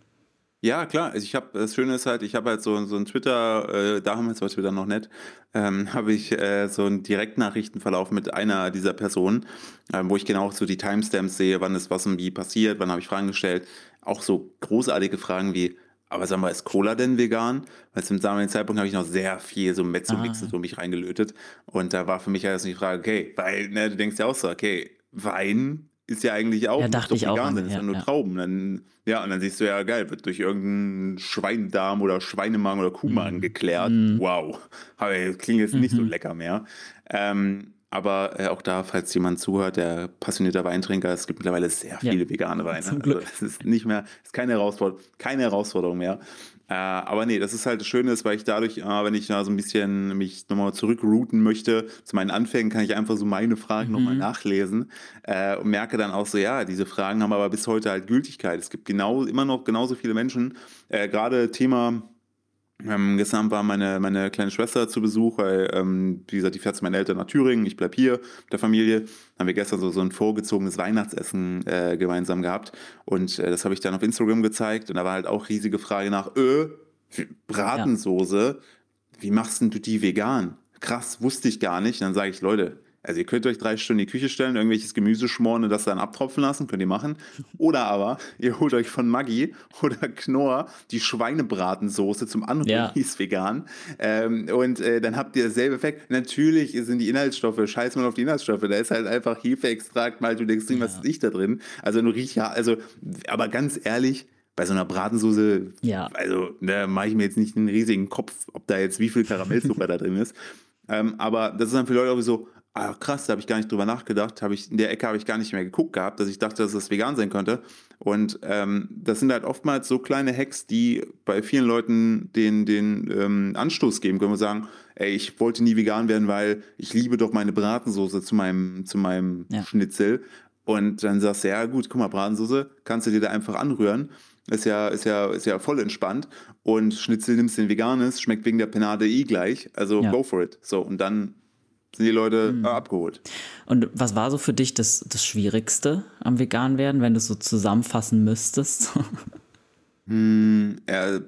[SPEAKER 1] Ja, klar. Also ich habe das Schöne ist halt, ich habe halt so, so ein Twitter, äh, damals war Twitter noch nett, ähm, [LAUGHS] habe ich äh, so einen Direktnachrichtenverlauf mit einer dieser Personen, äh, wo ich genau so die Timestamps sehe, wann ist was und wie passiert, wann habe ich Fragen gestellt. Auch so großartige Fragen wie, aber sag mal, ist Cola denn vegan? Weil zum damaligen Zeitpunkt habe ich noch sehr viel so Mezzo-Mixe ah. so mich reingelötet. Und da war für mich halt die Frage, okay, weil ne, du denkst ja auch so, okay, Wein ist ja eigentlich auch
[SPEAKER 2] ja, dachte ich auch
[SPEAKER 1] vegan, das ist ja, nur ja. Trauben. Dann, ja, und dann siehst du ja, geil, wird durch irgendeinen Schweindarm oder Schweinemagen oder Kuhmagen mm. geklärt. Mm. Wow. Aber klingt jetzt nicht so mhm. lecker mehr. Ähm, aber äh, auch da, falls jemand zuhört, der passionierter Weintrinker, es gibt mittlerweile sehr viele ja. vegane Weine. Zum Glück. Also, es ist nicht mehr, ist keine Herausforderung, keine Herausforderung mehr. Äh, aber nee, das ist halt das Schöne, ist, weil ich dadurch, äh, wenn ich da so ein bisschen mich nochmal zurückrouten möchte, zu meinen Anfängen, kann ich einfach so meine Fragen mhm. nochmal nachlesen äh, und merke dann auch so, ja, diese Fragen haben aber bis heute halt Gültigkeit. Es gibt genau, immer noch genauso viele Menschen, äh, gerade Thema Ähm, gestern war meine, meine kleine Schwester zu Besuch, weil, ähm, wie gesagt, die fährt zu meinen Eltern nach Thüringen, ich bleib hier mit der Familie. Haben wir gestern so, so ein vorgezogenes Weihnachtsessen äh, gemeinsam gehabt und äh, das habe ich dann auf Instagram gezeigt und da war halt auch riesige Frage nach, öh, Bratensoße, ja. wie machst denn du die vegan? Krass, wusste ich gar nicht. Und dann sage ich, Leute, also ihr könnt euch drei Stunden in die Küche stellen, irgendwelches Gemüse schmoren und das dann abtropfen lassen, könnt ihr machen. Oder aber ihr holt euch von Maggi oder Knorr die Schweinebratensoße zum Anrühren, ja. die ist vegan. Ähm, und äh, dann habt ihr dasselbe Effekt. Natürlich sind die Inhaltsstoffe, scheiß mal auf die Inhaltsstoffe, da ist halt einfach Hefeextrakt, mal du denkst, ja. was ist nicht da drin. Also nur riecht ja, also, aber ganz ehrlich, bei so einer Bratensoße, ja. also da mache ich mir jetzt nicht einen riesigen Kopf, ob da jetzt wie viel Karamellzucker [LAUGHS] da drin ist. Ähm, aber das ist dann für Leute auch so, ah, krass, da habe ich gar nicht drüber nachgedacht. Hab ich, in der Ecke habe ich gar nicht mehr geguckt gehabt, dass ich dachte, dass das vegan sein könnte. Und ähm, das sind halt oftmals so kleine Hacks, die bei vielen Leuten den, den ähm, Anstoß geben können und sagen, ey, ich wollte nie vegan werden, weil ich liebe doch meine Bratensoße zu meinem, zu meinem ja. Schnitzel. Und dann sagst du, ja gut, guck mal, Bratensoße, kannst du dir da einfach anrühren. Ist ja, ist ja, ist ja voll entspannt. Und Schnitzel nimmst du den veganes, schmeckt wegen der Penade eh gleich. Also ja. go for it. So, und dann sind die Leute mhm. abgeholt.
[SPEAKER 2] Und was war so für dich das, das Schwierigste am Vegan werden, wenn du es so zusammenfassen müsstest? [LAUGHS]
[SPEAKER 1] hm, ja,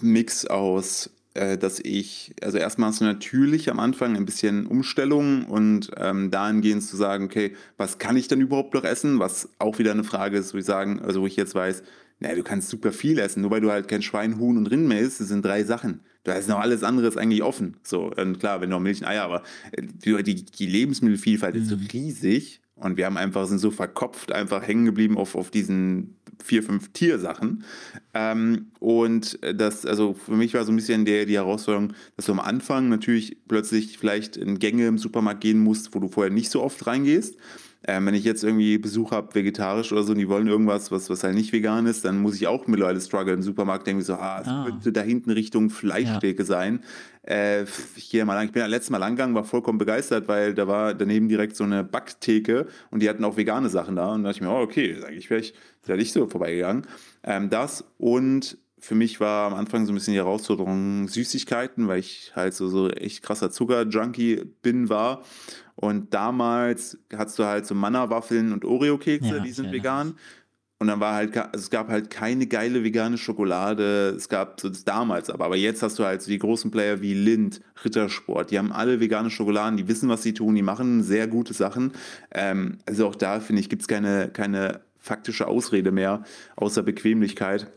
[SPEAKER 1] Mix aus, äh, dass ich, also erstmal hast du natürlich am Anfang ein bisschen Umstellung und ähm, dahingehend zu sagen, okay, was kann ich denn überhaupt noch essen? Was auch wieder eine Frage ist, wo ich sagen, also wo ich jetzt weiß, naja, du kannst super viel essen, nur weil du halt kein Schwein, Huhn und Rind mehr isst, das sind drei Sachen. Da ist noch alles andere ist eigentlich offen. So, und klar, wenn noch Milch und Eier, aber äh, die, die Lebensmittelvielfalt mhm. ist so mhm. riesig und wir haben einfach, sind so verkopft, einfach hängen geblieben auf, auf diesen vier, fünf Tiersachen. Ähm, und das, also für mich war so ein bisschen der, die Herausforderung, dass du am Anfang natürlich plötzlich vielleicht in Gänge im Supermarkt gehen musst, wo du vorher nicht so oft reingehst. Ähm, wenn ich jetzt irgendwie Besuch habe, vegetarisch oder so, und die wollen irgendwas, was, was halt nicht vegan ist, dann muss ich auch mittlerweile struggle im Supermarkt, denke ich so, ah, es ah. könnte da hinten Richtung Fleischtheke ja. sein. Äh, ich gehe mal lang, ich bin ja letztes Mal lang gegangen, war vollkommen begeistert, weil da war daneben direkt so eine Backtheke und die hatten auch vegane Sachen da. Und da dachte ich mir, oh, okay, sage ich, wäre ich da nicht so vorbeigegangen. Ähm, das und für mich war am Anfang so ein bisschen die Herausforderung Süßigkeiten, weil ich halt so, so echt krasser Zucker-Junkie bin, war. Und damals hattest du halt so Manna-Waffeln und Oreo-Kekse, ja, die sind vegan. Und dann war halt, also es gab halt keine geile vegane Schokolade. Es gab so das damals aber. Aber jetzt hast du halt so die großen Player wie Lind, Rittersport. Die haben alle vegane Schokoladen, die wissen, was sie tun, die machen sehr gute Sachen. Ähm, also auch da, finde ich, gibt es keine, keine faktische Ausrede mehr, außer Bequemlichkeit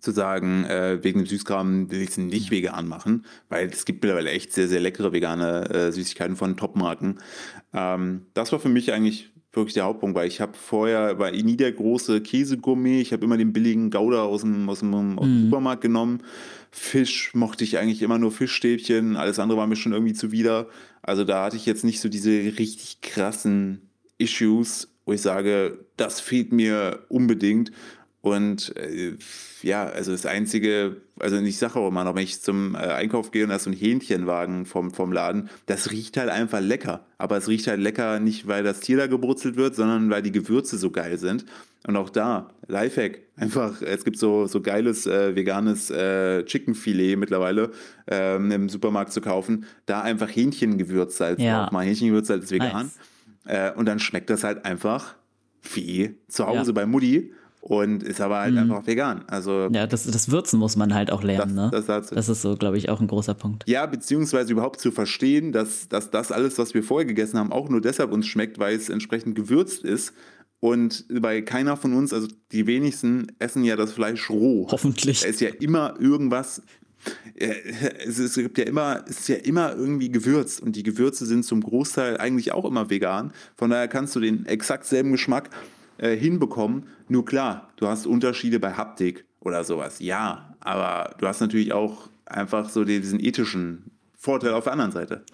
[SPEAKER 1] zu sagen, äh, wegen dem Süßkram will ich es nicht vegan machen, weil es gibt mittlerweile echt sehr, sehr leckere vegane äh, Süßigkeiten von Topmarken. Ähm, das war für mich eigentlich wirklich der Hauptpunkt, weil ich habe vorher, war nie der große Käsegourmet, ich habe immer den billigen Gouda aus dem, aus dem, aus dem mhm. Supermarkt genommen. Fisch mochte ich eigentlich immer nur Fischstäbchen, alles andere war mir schon irgendwie zuwider. Also da hatte ich jetzt nicht so diese richtig krassen Issues, wo ich sage, das fehlt mir unbedingt. Und äh, ja, also das Einzige, also ich sage auch immer noch, wenn ich zum äh, Einkauf gehe und da ist so ein Hähnchenwagen vom, vom Laden, das riecht halt einfach lecker. Aber es riecht halt lecker nicht, weil das Tier da gebrutzelt wird, sondern weil die Gewürze so geil sind. Und auch da, Lifehack, einfach, es gibt so, so geiles äh, veganes äh, Chickenfilet mittlerweile ähm, im Supermarkt zu kaufen. Da einfach Hähnchengewürzsalz ja. drauf mal Hähnchengewürzsalz ist vegan. Nice. Äh, und dann schmeckt das halt einfach wie zu Hause ja. bei Mutti und ist aber halt mhm. einfach vegan. Also
[SPEAKER 2] ja, das, das Würzen muss man halt auch lernen. Das, ne? das, das, das ist so, glaube ich, auch ein großer Punkt.
[SPEAKER 1] Ja, beziehungsweise überhaupt zu verstehen, dass, dass das alles, was wir vorher gegessen haben, auch nur deshalb uns schmeckt, weil es entsprechend gewürzt ist. Und weil keiner von uns, also die wenigsten, essen ja das Fleisch roh.
[SPEAKER 2] Hoffentlich.
[SPEAKER 1] Da ist ja immer irgendwas es, ist, es gibt ja immer, es ist ja immer irgendwie gewürzt und die Gewürze sind zum Großteil eigentlich auch immer vegan. Von daher kannst du den exakt selben Geschmack äh, hinbekommen. Nur klar, du hast Unterschiede bei Haptik oder sowas. Ja, aber du hast natürlich auch einfach so diesen ethischen Vorteil auf der anderen Seite.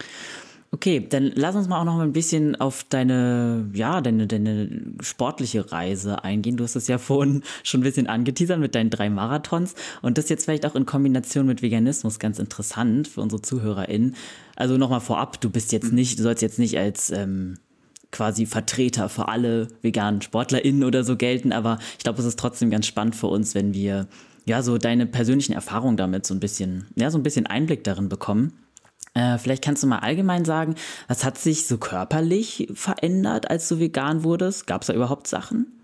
[SPEAKER 2] Okay, dann lass uns mal auch noch ein bisschen auf deine, ja, deine, deine sportliche Reise eingehen. Du hast es ja vorhin [LAUGHS] schon ein bisschen angeteasert mit deinen drei Marathons und das jetzt vielleicht auch in Kombination mit Veganismus ganz interessant für unsere ZuhörerInnen. Also nochmal vorab, du bist jetzt mhm. nicht, du sollst jetzt nicht als ähm, quasi Vertreter für alle veganen SportlerInnen oder so gelten, aber ich glaube, es ist trotzdem ganz spannend für uns, wenn wir ja, so deine persönlichen Erfahrungen damit so ein bisschen, ja, so ein bisschen Einblick darin bekommen. Äh, vielleicht kannst du mal allgemein sagen, was hat sich so körperlich verändert, als du vegan wurdest? Gab es da überhaupt Sachen?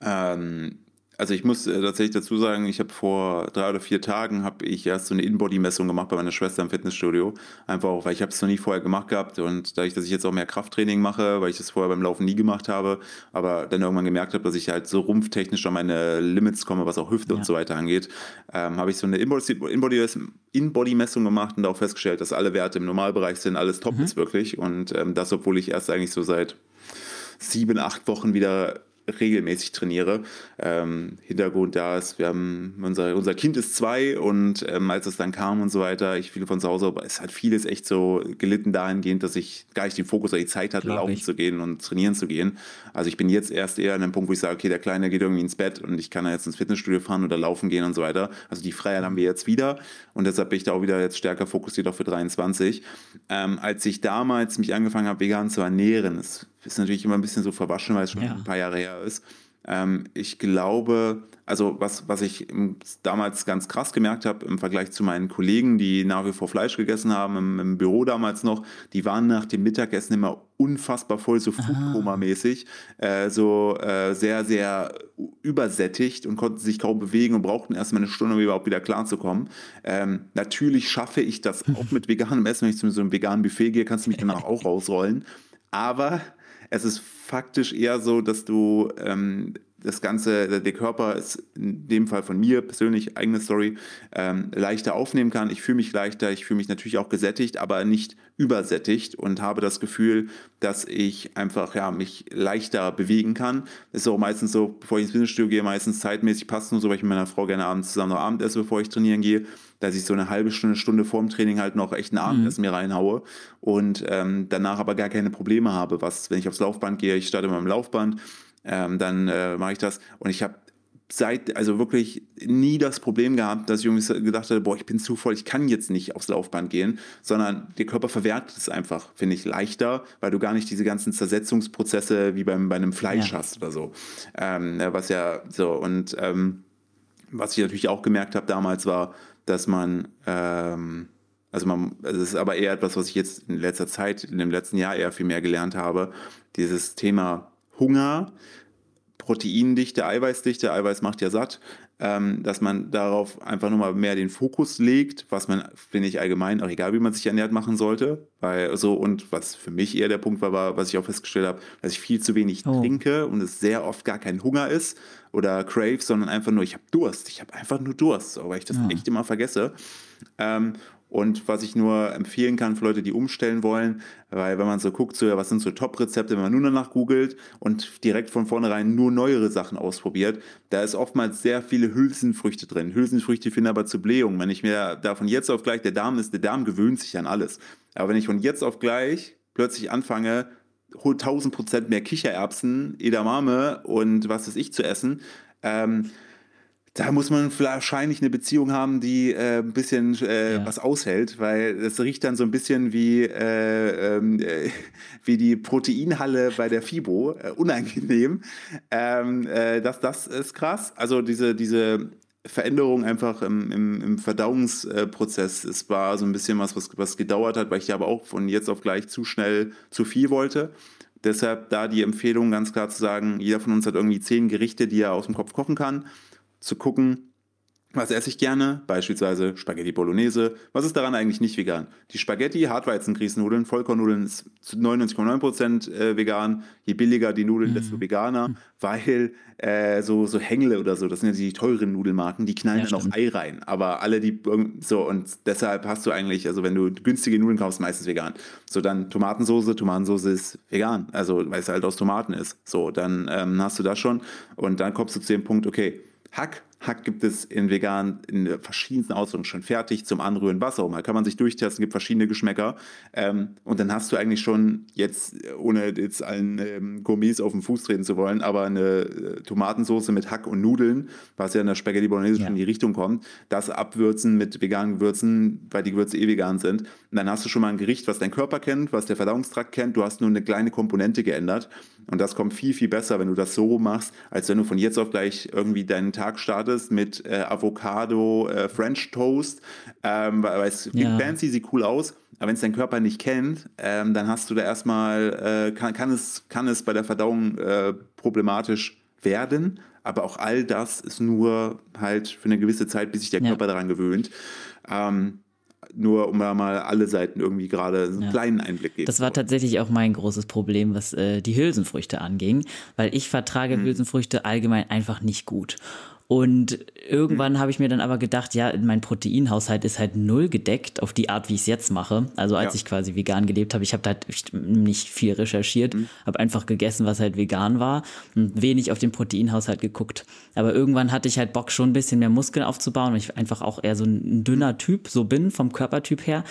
[SPEAKER 1] Ähm, also ich muss äh, tatsächlich dazu sagen, ich habe vor drei oder vier Tagen habe ich erst so eine In-Body-Messung gemacht bei meiner Schwester im Fitnessstudio. Einfach auch, weil ich habe es noch nie vorher gemacht gehabt und dadurch, dass ich jetzt auch mehr Krafttraining mache, weil ich das vorher beim Laufen nie gemacht habe, aber dann irgendwann gemerkt habe, dass ich halt so rumpftechnisch an meine Limits komme, was auch Hüfte ja. und so weiter angeht, ähm, habe ich so eine In-Body-Messung gemacht und auch festgestellt, dass alle Werte im Normalbereich sind, alles top mhm. ist wirklich und ähm, das, obwohl ich erst eigentlich so seit sieben, acht Wochen wieder regelmäßig trainiere. Ähm, Hintergrund da ist, wir haben unser, unser Kind ist zwei und ähm, als es dann kam und so weiter, ich viele von zu Hause, aber es hat vieles echt so gelitten dahingehend, dass ich gar nicht den Fokus oder die Zeit hatte, laufen zu gehen und trainieren zu gehen. Also ich bin jetzt erst eher an einem Punkt, wo ich sage, okay, der Kleine geht irgendwie ins Bett und ich kann jetzt ins Fitnessstudio fahren oder laufen gehen und so weiter. Also die Freiheit haben wir jetzt wieder und deshalb bin ich da auch wieder jetzt stärker fokussiert auch für 23. Ähm, als ich damals mich angefangen habe, vegan zu ernähren, das ist natürlich immer ein bisschen so verwaschen, weil es schon ja. ein paar Jahre her ist. Ähm, ich glaube, also was, was ich damals ganz krass gemerkt habe im Vergleich zu meinen Kollegen, die nach wie vor Fleisch gegessen haben, im, im Büro damals noch, die waren nach dem Mittagessen immer unfassbar voll, so Foodkoma-mäßig, äh, so äh, sehr, sehr übersättigt und konnten sich kaum bewegen und brauchten erstmal eine Stunde, um überhaupt wieder klarzukommen. Ähm, natürlich schaffe ich das [LAUGHS] auch mit veganem Essen, wenn ich zu so einem veganen Buffet gehe, kannst du mich danach auch [LAUGHS] rausrollen. Aber es ist faktisch eher so, dass du ähm, das Ganze, der Körper ist in dem Fall von mir persönlich, eigene Story, ähm, leichter aufnehmen kann. Ich fühle mich leichter, ich fühle mich natürlich auch gesättigt, aber nicht übersättigt und habe das Gefühl, dass ich einfach ja, mich leichter bewegen kann. Ist auch meistens so, bevor ich ins Fitnessstudio gehe, meistens zeitmäßig passt nur so, weil ich mit meiner Frau gerne abends zusammen noch Abend esse, bevor ich trainieren gehe dass ich so eine halbe Stunde, Stunde vorm Training halt noch echt ein Abendessen mhm. mir reinhaue und ähm, danach aber gar keine Probleme habe, was, wenn ich aufs Laufband gehe, ich starte mit meinem Laufband, ähm, dann äh, mache ich das und ich habe seit, also wirklich nie das Problem gehabt, dass ich irgendwie gedacht habe, boah, ich bin zu voll, ich kann jetzt nicht aufs Laufband gehen, sondern der Körper verwertet es einfach, finde ich, leichter, weil du gar nicht diese ganzen Zersetzungsprozesse wie beim, bei einem Fleisch ja. hast oder so. Ähm, was ja so, und ähm, was ich natürlich auch gemerkt habe damals war, dass man, ähm, also man, es ist aber eher etwas, was ich jetzt in letzter Zeit, in dem letzten Jahr eher viel mehr gelernt habe, dieses Thema Hunger, Proteindichte, Eiweißdichte, Eiweiß macht ja satt, ähm, dass man darauf einfach nochmal mehr den Fokus legt, was man, finde ich, allgemein, auch egal wie man sich ernährt, machen sollte. Weil so, und was für mich eher der Punkt war, war was ich auch festgestellt habe, dass ich viel zu wenig oh. trinke und es sehr oft gar kein Hunger ist oder Crave, sondern einfach nur, ich habe Durst. Ich habe einfach nur Durst, weil ich das ja. echt immer vergesse. Ähm, und was ich nur empfehlen kann für Leute, die umstellen wollen, weil wenn man so guckt, so, was sind so Top-Rezepte, wenn man nur danach googelt und direkt von vornherein nur neuere Sachen ausprobiert, da ist oftmals sehr viele Hülsenfrüchte drin. Hülsenfrüchte führen aber zu Blähungen. Wenn ich mir da von jetzt auf gleich, der Darm ist, der Darm gewöhnt sich an alles. Aber wenn ich von jetzt auf gleich plötzlich anfange, 1000 Prozent mehr Kichererbsen, Edamame und was weiß ich zu essen, ähm, da muss man wahrscheinlich eine Beziehung haben, die äh, ein bisschen äh, ja. was aushält, weil es riecht dann so ein bisschen wie, äh, ähm, äh, wie die Proteinhalle bei der FIBO, äh, unangenehm. Ähm, äh, das, das ist krass. Also diese, diese Veränderung einfach im, im, im Verdauungsprozess, es war so ein bisschen was, was, was gedauert hat, weil ich aber auch von jetzt auf gleich zu schnell zu viel wollte. Deshalb da die Empfehlung ganz klar zu sagen, jeder von uns hat irgendwie zehn Gerichte, die er aus dem Kopf kochen kann zu gucken, was esse ich gerne? Beispielsweise Spaghetti Bolognese. Was ist daran eigentlich nicht vegan? Die Spaghetti, Hartweizen-Grießnudeln, Vollkornnudeln ist zu 99,9% äh, vegan. Je billiger die Nudeln, mhm. desto veganer. Weil äh, so, so Hengle oder so, das sind ja die teuren Nudelmarken, die knallen ja, dann auch Ei rein. Aber alle, die so, und deshalb hast du eigentlich, also wenn du günstige Nudeln kaufst, meistens vegan. So, dann Tomatensoße, Tomatensoße ist vegan. Also, weil es halt aus Tomaten ist. So, dann ähm, hast du das schon. Und dann kommst du zu dem Punkt, okay, Hack. Hack gibt es in vegan in verschiedensten Ausdrücken schon fertig zum Anrühren Wasser. Mal kann man sich durchtesten, gibt verschiedene Geschmäcker. Ähm, und dann hast du eigentlich schon jetzt, ohne jetzt allen ähm, Gourmets auf den Fuß treten zu wollen, aber eine äh, Tomatensauce mit Hack und Nudeln, was ja in der Spaghetti Bolognese ja. schon in die Richtung kommt, das abwürzen mit veganen Gewürzen, weil die Gewürze eh vegan sind. Und dann hast du schon mal ein Gericht, was dein Körper kennt, was der Verdauungstrakt kennt. Du hast nur eine kleine Komponente geändert. Und das kommt viel, viel besser, wenn du das so machst, als wenn du von jetzt auf gleich irgendwie deinen Tag startest mit äh, Avocado, äh, French Toast, ähm, weil, es ja. fancy, sieht cool aus. Aber wenn es dein Körper nicht kennt, ähm, dann hast du da erstmal, äh, kann, kann, es, kann es bei der Verdauung äh, problematisch werden. Aber auch all das ist nur halt für eine gewisse Zeit, bis sich der Körper daran gewöhnt. Ähm, nur um da mal alle Seiten irgendwie gerade einen ja. kleinen Einblick geben.
[SPEAKER 2] Das war tatsächlich auch mein großes Problem, was äh, die Hülsenfrüchte anging, weil ich vertrage hm. Hülsenfrüchte allgemein einfach nicht gut. Und irgendwann habe ich mir dann aber gedacht, ja, mein Proteinhaushalt ist halt null gedeckt auf die Art, wie ich es jetzt mache. Also als ja. ich quasi vegan gelebt habe, ich habe da halt nicht viel recherchiert, mhm. habe einfach gegessen, was halt vegan war und wenig auf den Proteinhaushalt geguckt. Aber irgendwann hatte ich halt Bock, schon ein bisschen mehr Muskeln aufzubauen, weil ich einfach auch eher so ein dünner Typ so bin, vom Körpertyp her.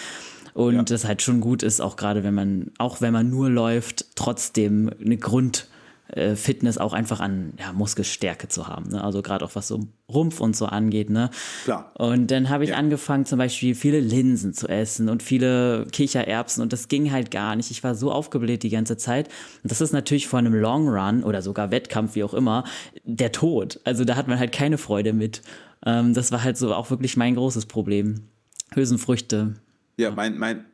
[SPEAKER 2] Und ja. das halt schon gut ist, auch gerade wenn man, auch wenn man nur läuft, trotzdem eine Grund äh, Fitness auch einfach an ja, Muskelstärke zu haben. Ne? Also gerade auch was so Rumpf und so angeht. Ne?
[SPEAKER 1] Klar.
[SPEAKER 2] Und dann habe ich ja. angefangen zum Beispiel viele Linsen zu essen und viele Kichererbsen und das ging halt gar nicht. Ich war so aufgebläht die ganze Zeit. Und das ist natürlich vor einem Long Run oder sogar Wettkampf, wie auch immer, der Tod. Also da hat man halt keine Freude mit. Ähm, das war halt so auch wirklich mein großes Problem. Hülsenfrüchte.
[SPEAKER 1] Ja, mein, mein,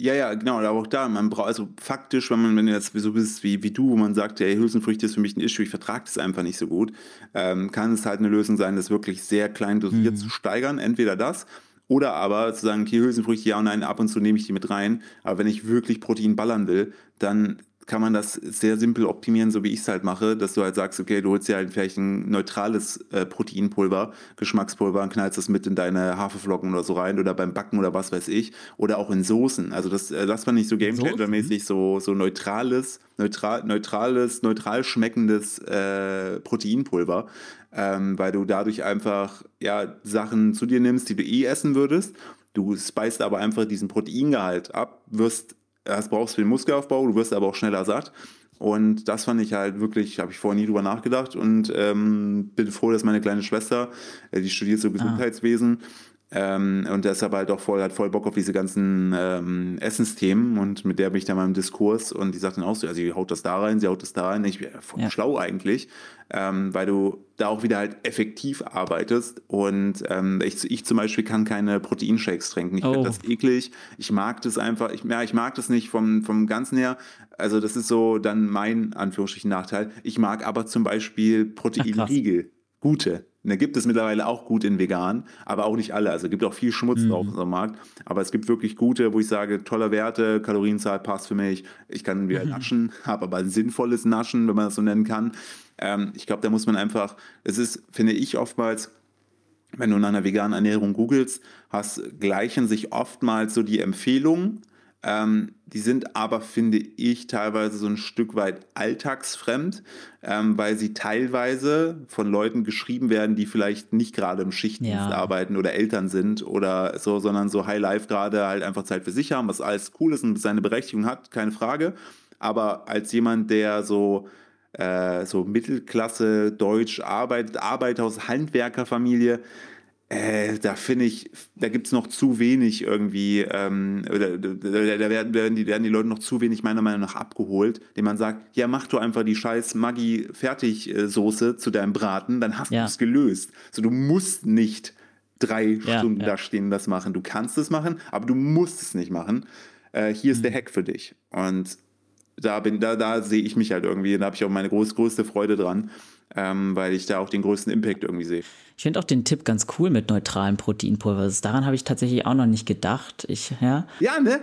[SPEAKER 1] ja, ja, genau, aber auch da, man braucht, also faktisch, wenn man, wenn du jetzt so bist wie, wie du, wo man sagt, hey, Hülsenfrüchte ist für mich ein Issue, ich vertrage das einfach nicht so gut, ähm, kann es halt eine Lösung sein, das wirklich sehr klein dosiert mhm. zu steigern. Entweder das oder aber zu sagen, okay, Hülsenfrüchte, ja und nein, ab und zu nehme ich die mit rein, aber wenn ich wirklich Protein ballern will, dann kann man das sehr simpel optimieren, so wie ich es halt mache, dass du halt sagst, okay, du holst dir halt vielleicht ein neutrales äh, Proteinpulver, Geschmackspulver und knallst das mit in deine Haferflocken oder so rein oder beim Backen oder was weiß ich oder auch in Soßen. Also das, äh, das fand ich so Gamechanger-mäßig so, so neutrales, neutral, neutrales, neutral schmeckendes äh, Proteinpulver, ähm, weil du dadurch einfach ja Sachen zu dir nimmst, die du eh essen würdest. Du speist aber einfach diesen Proteingehalt ab, wirst das brauchst du für den Muskelaufbau, du wirst aber auch schneller satt. Und das fand ich halt wirklich, habe ich vorher nie drüber nachgedacht und ähm, bin froh, dass meine kleine Schwester, äh, die studiert so ah. Gesundheitswesen, ah ähm, und deshalb halt auch voll, hat voll Bock auf diese ganzen ähm, Essensthemen und mit der bin ich dann mal im Diskurs und die sagt dann auch so, ja, sie haut das da rein, sie haut das da rein. Ich bin voll ja. schlau eigentlich, ähm, weil du da auch wieder halt effektiv arbeitest und ähm, ich, ich zum Beispiel kann keine Proteinshakes trinken. Ich oh. finde das eklig. Ich mag das einfach, ich, ja, ich mag das nicht vom, vom Ganzen her. Also das ist so dann mein, Anführungsstrichen, Nachteil. Ich mag aber zum Beispiel Proteinriegel. Gute. Ne, gibt es mittlerweile auch gut in vegan, aber auch nicht alle. Also es gibt auch viel Schmutz mhm. auf unserem Markt. Aber es gibt wirklich gute, wo ich sage, tolle Werte, Kalorienzahl passt für mich. Ich kann wieder mhm. naschen, [LAUGHS] habe aber ein sinnvolles Naschen, wenn man das so nennen kann. Ähm, ich glaube, da muss man einfach, es ist, finde ich oftmals, wenn du nach einer veganen Ernährung googelst, hast, gleichen sich oftmals so die Empfehlungen ähm, die sind aber, finde ich, teilweise so ein Stück weit alltagsfremd, ähm, weil sie teilweise von Leuten geschrieben werden, die vielleicht nicht gerade im Schichtdienst ja. arbeiten oder Eltern sind oder so, sondern so High Life gerade halt einfach Zeit für sich haben, was alles cool ist und seine Berechtigung hat, keine Frage. Aber als jemand, der so äh, so Mittelklasse Deutsch arbeitet, Arbeiter aus Handwerkerfamilie, äh, da finde ich, da gibt es noch zu wenig irgendwie, ähm, da, da, da, werden, werden, die, werden die Leute noch zu wenig meiner Meinung nach abgeholt, dem man sagt, ja, mach du einfach die scheiß Maggi-Fertigsoße zu deinem Braten, dann hast ja. du es gelöst. So, du musst nicht drei ja, Stunden ja. da stehen und das machen. Du kannst es machen, aber du musst es nicht machen. Äh, hier ist mhm. der Hack für dich. Und da bin, da, da sehe ich mich halt irgendwie, da habe ich auch meine groß, größte Freude dran ähm, weil ich da auch den größten Impact irgendwie sehe.
[SPEAKER 2] Ich finde auch den Tipp ganz cool mit neutralem Proteinpulver. Daran habe ich tatsächlich auch noch nicht gedacht. Ich, ja.
[SPEAKER 1] ja, ne?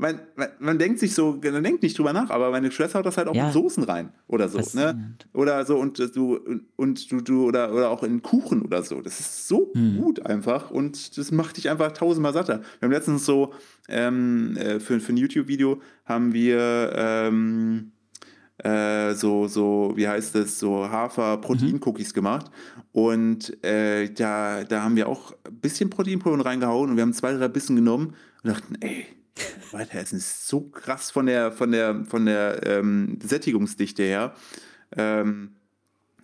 [SPEAKER 1] Man, man, man, denkt sich so, man denkt nicht drüber nach, aber meine Schwester haut das halt auch ja. in Soßen rein oder so, ne? Oder so und du und du du oder oder auch in Kuchen oder so. Das ist so hm. gut einfach und das macht dich einfach tausendmal satter. Wir haben letztens so ähm, äh, für, für ein YouTube-Video haben wir ähm, äh, so, so, wie heißt das, so Hafer-Protein-Cookies mhm. gemacht. Und äh, da, da haben wir auch ein bisschen Proteinpulver reingehauen und wir haben zwei, drei Bissen genommen und dachten, ey, weiter essen ist so krass von der, von der, von der ähm, Sättigungsdichte her. Ähm,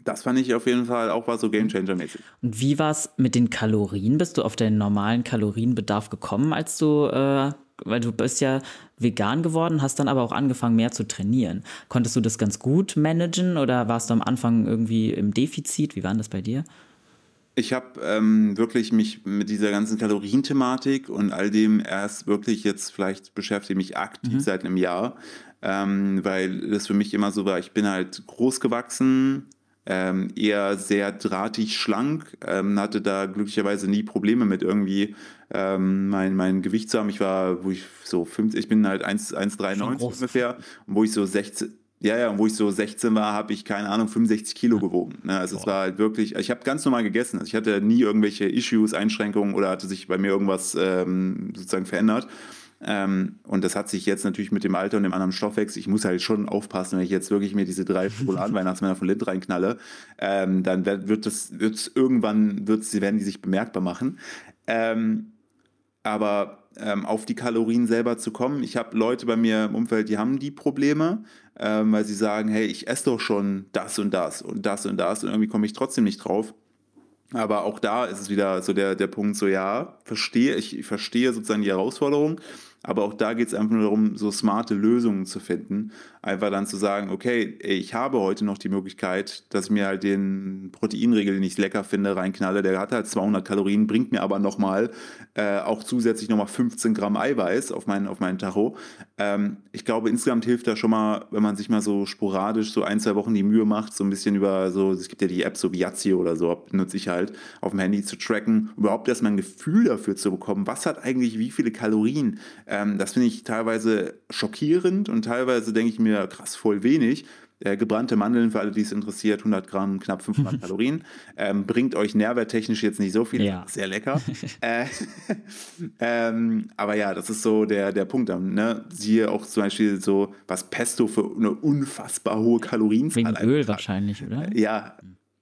[SPEAKER 1] das fand ich auf jeden Fall auch war so Gamechanger-mäßig.
[SPEAKER 2] Und wie war es mit den Kalorien? Bist du auf deinen normalen Kalorienbedarf gekommen, als du äh, weil du bist ja vegan geworden, hast dann aber auch angefangen, mehr zu trainieren. Konntest du das ganz gut managen oder warst du am Anfang irgendwie im Defizit? Wie war das bei dir?
[SPEAKER 1] Ich habe ähm, wirklich mich mit dieser ganzen Kalorienthematik und all dem erst wirklich jetzt vielleicht beschäftige mich aktiv mhm. seit einem Jahr, ähm, weil das für mich immer so war, ich bin halt groß gewachsen, ähm, eher sehr drahtig schlank, ähm, hatte da glücklicherweise nie Probleme mit irgendwie ähm, mein, mein Gewicht zu haben. Ich war, wo ich so 50, ich bin halt 1,93 ungefähr wo ich so 16, ja, ja, und wo ich so 16 war, habe ich, keine Ahnung, 65 Kilo gewogen. Ne? Also Boah. es war halt wirklich, ich habe ganz normal gegessen. Also ich hatte nie irgendwelche Issues, Einschränkungen oder hatte sich bei mir irgendwas ähm, sozusagen verändert. Ähm, und das hat sich jetzt natürlich mit dem Alter und dem anderen Stoffwechsel, ich muss halt schon aufpassen, wenn ich jetzt wirklich mir diese drei [LAUGHS] Schokoladen-Weihnachtsmänner von Lind reinknalle, ähm, dann wird das, wird's irgendwann, wird's, werden die sich bemerkbar machen. Ähm, aber ähm, auf die Kalorien selber zu kommen, ich habe Leute bei mir im Umfeld, die haben die Probleme, ähm, weil sie sagen, hey, ich esse doch schon das und das und das und das und irgendwie komme ich trotzdem nicht drauf. Aber auch da ist es wieder so der, der Punkt, so ja, verstehe, ich, ich verstehe sozusagen die Herausforderung, aber auch da geht es einfach nur darum, so smarte Lösungen zu finden. Einfach dann zu sagen, okay, ich habe heute noch die Möglichkeit, dass ich mir halt den Proteinregel, den ich lecker finde, reinknalle. Der hat halt 200 Kalorien, bringt mir aber nochmal äh, auch zusätzlich nochmal 15 Gramm Eiweiß auf meinen, auf meinen Tacho. Ähm, ich glaube, insgesamt hilft da schon mal, wenn man sich mal so sporadisch so ein, zwei Wochen die Mühe macht, so ein bisschen über so, es gibt ja die App so Viazio oder so, benutze ich halt, auf dem Handy zu tracken, überhaupt erstmal ein Gefühl dafür zu bekommen, was hat eigentlich wie viele Kalorien ähm, das finde ich teilweise schockierend und teilweise denke ich mir, krass, voll wenig. Äh, gebrannte Mandeln, für alle, die es interessiert, 100 Gramm, knapp 500 [LAUGHS] Kalorien. Ähm, bringt euch nährwerttechnisch jetzt nicht so viel. Ja. Sehr lecker. [LAUGHS] äh, [LAUGHS] ähm, aber ja, das ist so der, der Punkt. Ne? Siehe auch zum Beispiel so, was Pesto für eine unfassbar hohe Kalorienzahl
[SPEAKER 2] Wegen Öl hat. wahrscheinlich, oder?
[SPEAKER 1] Ja,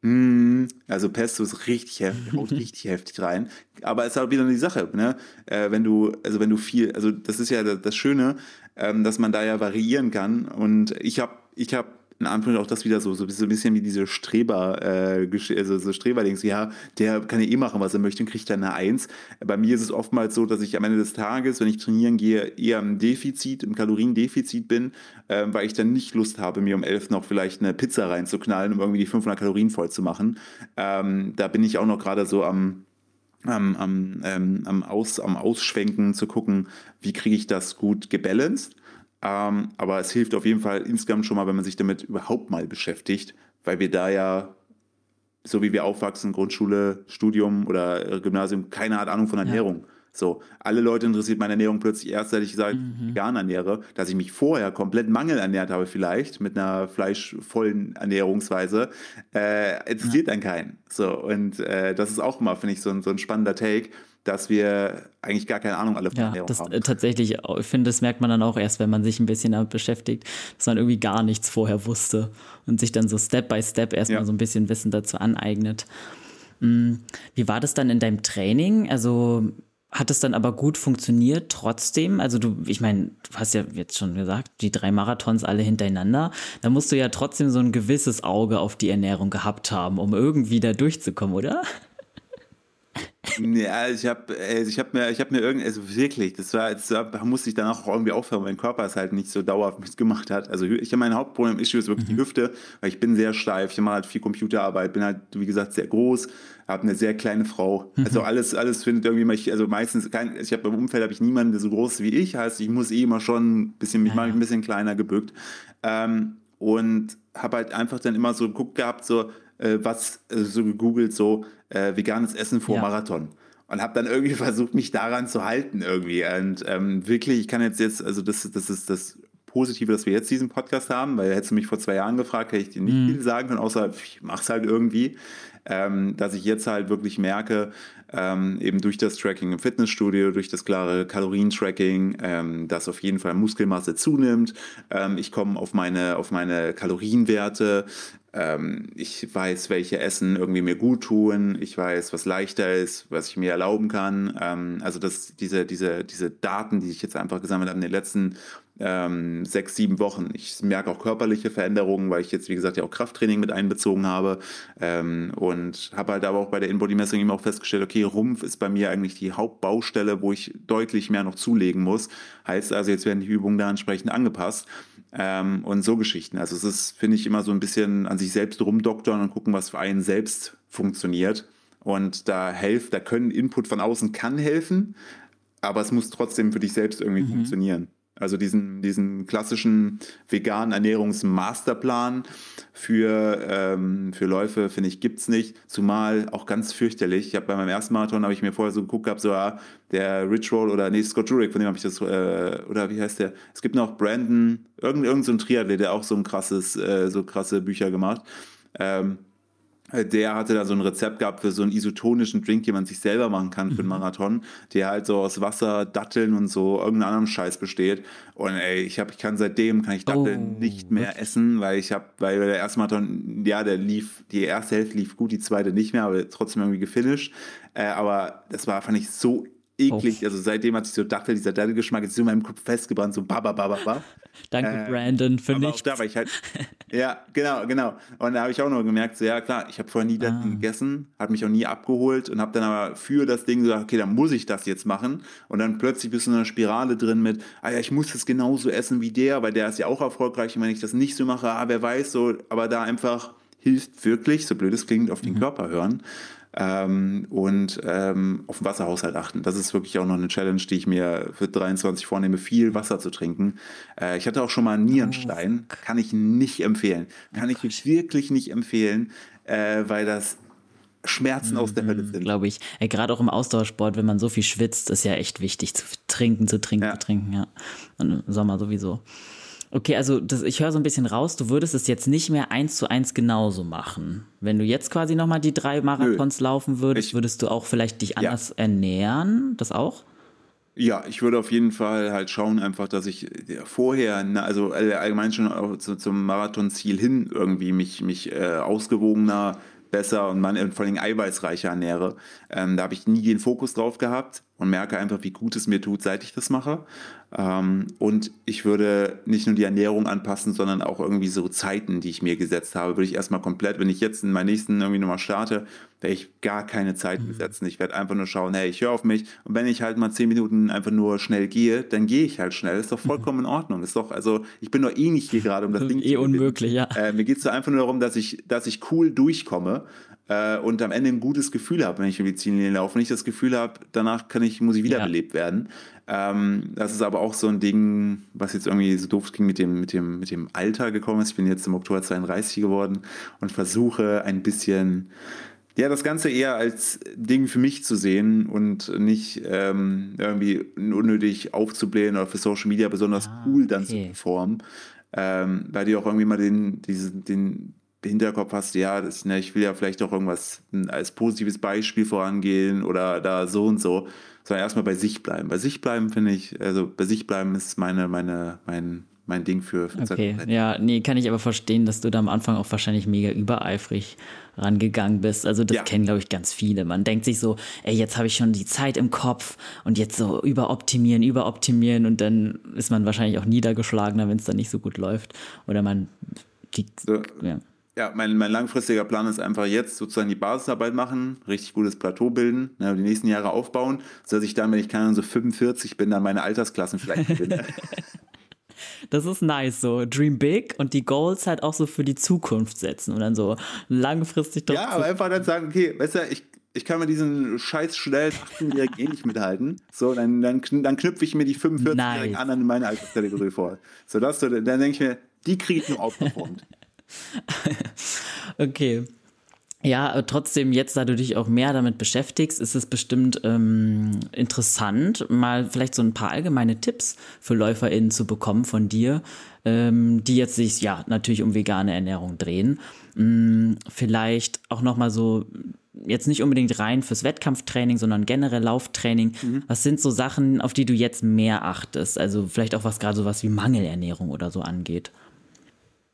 [SPEAKER 1] Mm, also Pesto ist richtig heftig, haut richtig heftig rein. Aber es ist auch wieder die Sache, ne? Äh, wenn du, also wenn du viel, also das ist ja das Schöne, ähm, dass man da ja variieren kann. Und ich habe, ich habe in Anführungszeichen auch das wieder so, so ein bisschen wie diese Streber, äh, also so Streberlings, ja, der kann ja eh machen, was er möchte und kriegt dann eine Eins. Bei mir ist es oftmals so, dass ich am Ende des Tages, wenn ich trainieren gehe, eher im Defizit, im Kaloriendefizit bin, äh, weil ich dann nicht Lust habe, mir um elf noch vielleicht eine Pizza reinzuknallen, um irgendwie die 500 Kalorien voll zu machen. Ähm, da bin ich auch noch gerade so am am, am, ähm, am, Aus, am Ausschwenken zu gucken, wie kriege ich das gut gebalanced. Ähm, aber es hilft auf jeden Fall insgesamt schon mal, wenn man sich damit überhaupt mal beschäftigt, weil wir da ja, so wie wir aufwachsen, Grundschule, Studium oder Gymnasium, keine Art Ahnung von Ernährung. Ja. So, alle Leute interessiert meine Ernährung plötzlich erst, seit ich gesagt mhm. vegan ernähre, dass ich mich vorher komplett mangelernährt habe vielleicht mit einer fleischvollen Ernährungsweise, äh, interessiert ja. dann keinen. So, und äh, das ist auch immer, finde ich, so ein, so ein spannender Take, dass wir eigentlich gar keine Ahnung alle von
[SPEAKER 2] ja, Ernährung das, haben. Äh, tatsächlich, ich finde, das merkt man dann auch erst, wenn man sich ein bisschen damit beschäftigt, dass man irgendwie gar nichts vorher wusste und sich dann so Step by Step erstmal ja. so ein bisschen Wissen dazu aneignet. Hm, wie war das dann in deinem Training? Also hat es dann aber gut funktioniert trotzdem? Also du, ich meine, du hast ja jetzt schon gesagt, die drei Marathons alle hintereinander. Da musst du ja trotzdem so ein gewisses Auge auf die Ernährung gehabt haben, um irgendwie da durchzukommen, oder?
[SPEAKER 1] Ja, ich habe ich hab mir, ich hab mir irgendwie, also wirklich, das war, das war, musste ich dann auch irgendwie aufhören, weil mein Körper es halt nicht so dauerhaft mitgemacht hat. Also ich habe mein Hauptproblem, Issue ist wirklich mhm. die Hüfte, weil ich bin sehr steif, ich mache halt viel Computerarbeit, bin halt, wie gesagt, sehr groß, habe eine sehr kleine Frau. Mhm. Also alles, alles findet irgendwie, mal, also meistens, kein, ich habe im Umfeld habe ich niemanden, der so groß ist wie ich, heißt, ich muss eh immer schon ein bisschen, mich ja. ein bisschen kleiner gebückt. Ähm, und habe halt einfach dann immer so geguckt gehabt, so, äh, was, also so gegoogelt, so äh, veganes Essen vor ja. Marathon. Und habe dann [LAUGHS] irgendwie versucht, mich daran zu halten irgendwie. Und ähm, wirklich, ich kann jetzt jetzt, also das, das ist das Positive, dass wir jetzt diesen Podcast haben, weil hättest du mich vor zwei Jahren gefragt, hätte ich dir nicht mhm. viel sagen können, außer ich mach's halt irgendwie. Ähm, dass ich jetzt halt wirklich merke, ähm, eben durch das Tracking im Fitnessstudio, durch das klare Kalorientracking, ähm, dass auf jeden Fall Muskelmasse zunimmt. Ähm, ich komme auf meine, auf meine Kalorienwerte. Ähm, ich weiß, welche Essen irgendwie mir gut tun. Ich weiß, was leichter ist, was ich mir erlauben kann. Ähm, also das, diese, diese, diese Daten, die ich jetzt einfach gesammelt habe in den letzten ähm, sechs, sieben Wochen. Ich merke auch körperliche Veränderungen, weil ich jetzt, wie gesagt, ja auch Krafttraining mit einbezogen habe ähm, und habe halt aber auch bei der Inbody-Messung eben auch festgestellt, okay, Rumpf ist bei mir eigentlich die Hauptbaustelle, wo ich deutlich mehr noch zulegen muss. Heißt also, jetzt werden die Übungen da entsprechend angepasst. Ähm, und so Geschichten. Also es ist, finde ich, immer so ein bisschen an sich selbst rumdoktern und gucken, was für einen selbst funktioniert. Und da helft, da können Input von außen kann helfen, aber es muss trotzdem für dich selbst irgendwie mhm. funktionieren. Also diesen, diesen klassischen veganen Ernährungsmasterplan für, ähm, für Läufe, finde ich, gibt es nicht. Zumal auch ganz fürchterlich. Ich habe bei meinem ersten Marathon, habe ich mir vorher so geguckt gehabt, so ja, der Rich Roll oder nee, Scott Jurek, von dem habe ich das, äh, oder wie heißt der? Es gibt noch Brandon, irgendein, irgendein so Triathlet, der auch so ein krasses, äh, so krasse Bücher gemacht. Ähm, der hatte da so ein Rezept gehabt für so einen isotonischen Drink, den man sich selber machen kann für einen mhm. Marathon, der halt so aus Wasser, Datteln und so irgendeinem anderen Scheiß besteht. Und ey, ich habe, ich kann seitdem kann ich Datteln oh, nicht mehr wirklich? essen, weil ich habe, weil der erste Marathon, ja, der lief, die erste Hälfte lief gut, die zweite nicht mehr, aber trotzdem irgendwie gefinisht. Äh, aber das war, fand ich so eklig. Oh. Also seitdem hat sich so Dachtel, dieser Dattelgeschmack jetzt in meinem Kopf festgebrannt, so ba ba ba.
[SPEAKER 2] Danke, äh, Brandon, für aber nichts.
[SPEAKER 1] Auch da war ich halt, [LAUGHS] ja, genau, genau. Und da habe ich auch noch gemerkt, so, ja klar, ich habe vorher nie das ah. gegessen, hat mich auch nie abgeholt und habe dann aber für das Ding gesagt, okay, dann muss ich das jetzt machen. Und dann plötzlich bist du in einer Spirale drin mit, ah ja, ich muss das genauso essen wie der, weil der ist ja auch erfolgreich. Und wenn ich das nicht so mache, ah, wer weiß, so, aber da einfach hilft wirklich, so blöd es klingt, auf den mhm. Körper hören ähm, und ähm, auf den Wasserhaushalt achten. Das ist wirklich auch noch eine Challenge, die ich mir für 23 vornehme, viel Wasser zu trinken. Äh, ich hatte auch schon mal einen Nierenstein, oh, kann ich nicht empfehlen. Kann oh, ich wirklich nicht empfehlen, äh, weil das Schmerzen aus der Hölle mhm, sind.
[SPEAKER 2] Glaube ich. Gerade auch im Ausdauersport, wenn man so viel schwitzt, ist ja echt wichtig zu trinken, zu trinken, ja. zu trinken. Ja. Und im Sommer sowieso. Okay, also das, ich höre so ein bisschen raus, du würdest es jetzt nicht mehr eins zu eins genauso machen. Wenn du jetzt quasi nochmal die drei Marathons Nö. laufen würdest, ich, würdest du auch vielleicht dich anders ja. ernähren? Das auch?
[SPEAKER 1] Ja, ich würde auf jeden Fall halt schauen, einfach, dass ich vorher, also allgemein schon zum Marathonziel hin irgendwie mich, mich äh, ausgewogener, besser und man, vor allem eiweißreicher ernähre. Ähm, da habe ich nie den Fokus drauf gehabt und merke einfach, wie gut es mir tut, seit ich das mache. Ähm, und ich würde nicht nur die Ernährung anpassen, sondern auch irgendwie so Zeiten, die ich mir gesetzt habe, würde ich erstmal komplett, wenn ich jetzt in meinen nächsten irgendwie nochmal starte, werde ich gar keine Zeiten mhm. setzen. Ich werde einfach nur schauen, hey, ich höre auf mich. Und wenn ich halt mal zehn Minuten einfach nur schnell gehe, dann gehe ich halt schnell. Ist doch vollkommen in Ordnung. Ist doch, also ich bin doch eh nicht hier gerade, um das [LAUGHS] Ding
[SPEAKER 2] eh zu Eh unmöglich, ja.
[SPEAKER 1] Äh, mir geht es so einfach nur darum, dass ich, dass ich cool durchkomme äh, und am Ende ein gutes Gefühl habe, wenn ich über die Ziellinie laufe. Wenn ich das Gefühl habe, danach kann ich, muss ich wiederbelebt ja. werden. Ähm, das ist aber auch so ein Ding, was jetzt irgendwie so doof ging mit dem, mit, dem, mit dem Alter gekommen ist. Ich bin jetzt im Oktober 32 geworden und versuche ein bisschen ja, das Ganze eher als Ding für mich zu sehen und nicht ähm, irgendwie unnötig aufzublähen oder für Social Media besonders ah, cool dann okay. zu performen. Ähm, weil die auch irgendwie mal den, diesen, den Hinterkopf hast, ja, das, ne, ich will ja vielleicht auch irgendwas als positives Beispiel vorangehen oder da so und so, sondern erstmal bei sich bleiben. Bei sich bleiben finde ich, also bei sich bleiben ist meine, meine, mein, mein Ding für, für
[SPEAKER 2] Okay, ja, nee, kann ich aber verstehen, dass du da am Anfang auch wahrscheinlich mega übereifrig rangegangen bist. Also das ja. kennen, glaube ich, ganz viele. Man denkt sich so, ey, jetzt habe ich schon die Zeit im Kopf und jetzt so überoptimieren, überoptimieren und dann ist man wahrscheinlich auch niedergeschlagener, wenn es dann nicht so gut läuft. Oder man die,
[SPEAKER 1] so, ja ja, mein, mein langfristiger Plan ist einfach jetzt sozusagen die Basisarbeit machen, richtig gutes Plateau bilden, ne, die nächsten Jahre aufbauen, sodass ich dann, wenn ich kann, so 45 bin, dann meine Altersklassen vielleicht gewinne. [LAUGHS]
[SPEAKER 2] Das ist nice, so Dream Big und die Goals halt auch so für die Zukunft setzen und dann so langfristig
[SPEAKER 1] Ja, aber einfach dann sagen, okay, weißt du, ich, ich kann mit diesen scheiß schnellen 18-Jährigen eh nicht mithalten. So, dann, dann, dann knüpfe ich mir die 45-Jährigen nice. anderen in meine Alterskategorie vor. So, das, dann denke ich mir, die kriege ich nur aufgeformt. [LAUGHS] [LAUGHS]
[SPEAKER 2] okay. Ja, trotzdem, jetzt, da du dich auch mehr damit beschäftigst, ist es bestimmt ähm, interessant, mal vielleicht so ein paar allgemeine Tipps für LäuferInnen zu bekommen von dir, ähm, die jetzt sich ja natürlich um vegane Ernährung drehen. Ähm, vielleicht auch nochmal so, jetzt nicht unbedingt rein fürs Wettkampftraining, sondern generell Lauftraining. Mhm. Was sind so Sachen, auf die du jetzt mehr achtest? Also vielleicht auch was gerade so was wie Mangelernährung oder so angeht.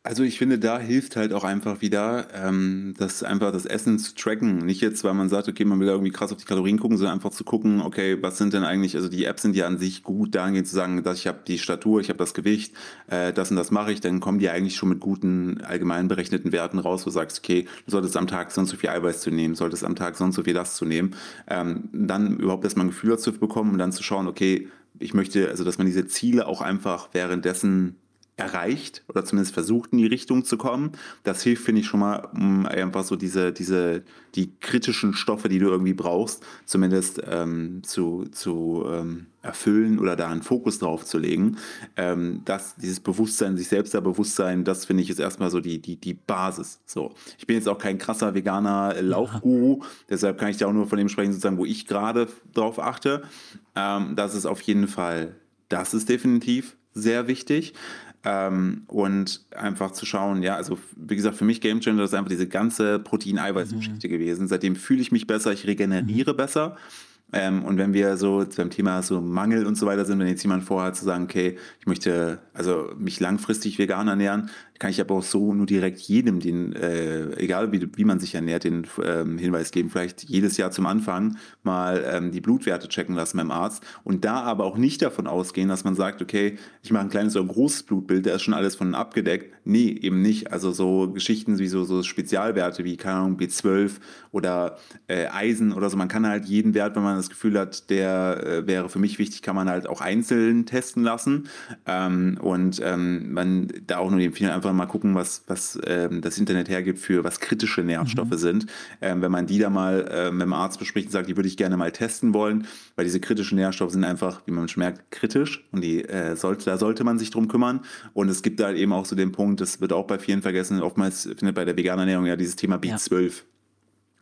[SPEAKER 1] Also ich finde, da hilft halt auch einfach wieder, ähm, das einfach das Essen zu tracken. Nicht jetzt, weil man sagt, okay, man will irgendwie krass auf die Kalorien gucken, sondern einfach zu gucken, okay, was sind denn eigentlich, also die Apps sind ja an sich gut dahingehend zu sagen, dass ich habe die Statur, ich habe das Gewicht, äh, das und das mache ich, dann kommen die eigentlich schon mit guten allgemein berechneten Werten raus, wo du sagst, okay, du solltest am Tag sonst so viel Eiweiß zu nehmen, solltest am Tag sonst so viel das zu nehmen. Ähm, dann überhaupt erstmal ein Gefühl dazu bekommen und dann zu schauen, okay, ich möchte, also dass man diese Ziele auch einfach währenddessen erreicht oder zumindest versucht in die Richtung zu kommen. Das hilft, finde ich, schon mal, um einfach so diese, diese, die kritischen Stoffe, die du irgendwie brauchst, zumindest ähm, zu, zu ähm, erfüllen oder da einen Fokus drauf zu legen. Ähm, das, dieses Bewusstsein, sich selbst da Bewusstsein, das finde ich ist erstmal so die, die, die Basis. So. Ich bin jetzt auch kein krasser veganer Laufguru, ja. deshalb kann ich da auch nur von dem sprechen, sozusagen, wo ich gerade drauf achte. Ähm, das ist auf jeden Fall, das ist definitiv sehr wichtig. Ähm, und einfach zu schauen, ja, also wie gesagt, für mich Game Changer ist einfach diese ganze Protein-Eiweiß-Geschichte mhm. gewesen. Seitdem fühle ich mich besser, ich regeneriere mhm. besser. Ähm, und wenn wir so beim Thema so Mangel und so weiter sind, wenn jetzt jemand vorhat zu sagen, okay, ich möchte also mich langfristig vegan ernähren, kann ich aber auch so nur direkt jedem, den, äh, egal wie, wie man sich ernährt, den ähm, Hinweis geben, vielleicht jedes Jahr zum Anfang mal ähm, die Blutwerte checken lassen beim Arzt und da aber auch nicht davon ausgehen, dass man sagt, okay, ich mache ein kleines oder großes Blutbild, da ist schon alles von abgedeckt. Nee, eben nicht. Also so Geschichten wie so, so Spezialwerte wie, keine Ahnung, B12 oder äh, Eisen oder so. Man kann halt jeden Wert, wenn man das Gefühl hat, der äh, wäre für mich wichtig, kann man halt auch einzeln testen lassen. Ähm, und ähm, man da auch nur empfehlen, einfach mal gucken, was, was ähm, das Internet hergibt für was kritische Nährstoffe mhm. sind. Ähm, wenn man die da mal äh, mit dem Arzt bespricht und sagt, die würde ich gerne mal testen wollen, weil diese kritischen Nährstoffe sind einfach, wie man schon merkt, kritisch und die äh, sollte, da sollte man sich drum kümmern. Und es gibt da eben auch so den Punkt, das wird auch bei vielen vergessen, oftmals findet bei der veganen Ernährung ja dieses Thema B12. Ja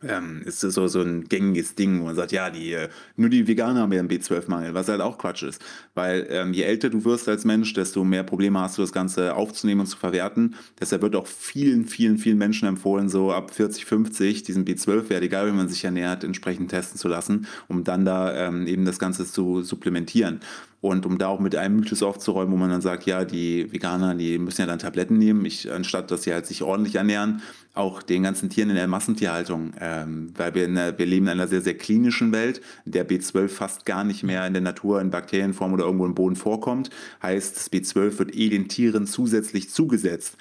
[SPEAKER 1] ähm, ist so, so ein gängiges Ding, wo man sagt, ja, die, äh, nur die Veganer haben ja einen B12-Mangel, was halt auch Quatsch ist. Weil ähm, je älter du wirst als Mensch, desto mehr Probleme hast du, das Ganze aufzunehmen und zu verwerten. Deshalb wird auch vielen, vielen, vielen Menschen empfohlen, so ab 40, 50 diesen B12-Wert, egal wie man sich ernährt, entsprechend testen zu lassen, um dann da ähm, eben das Ganze zu supplementieren. Und um da auch mit einem Mythos aufzuräumen, wo man dann sagt, ja, die Veganer, die müssen ja dann Tabletten nehmen, ich, anstatt dass sie halt sich ordentlich ernähren, auch den ganzen Tieren in der Massentierhaltung, ähm, weil wir, der, wir leben in einer sehr, sehr klinischen Welt, in der B12 fast gar nicht mehr in der Natur in Bakterienform oder irgendwo im Boden vorkommt. Heißt, das B12 wird eh den Tieren zusätzlich zugesetzt.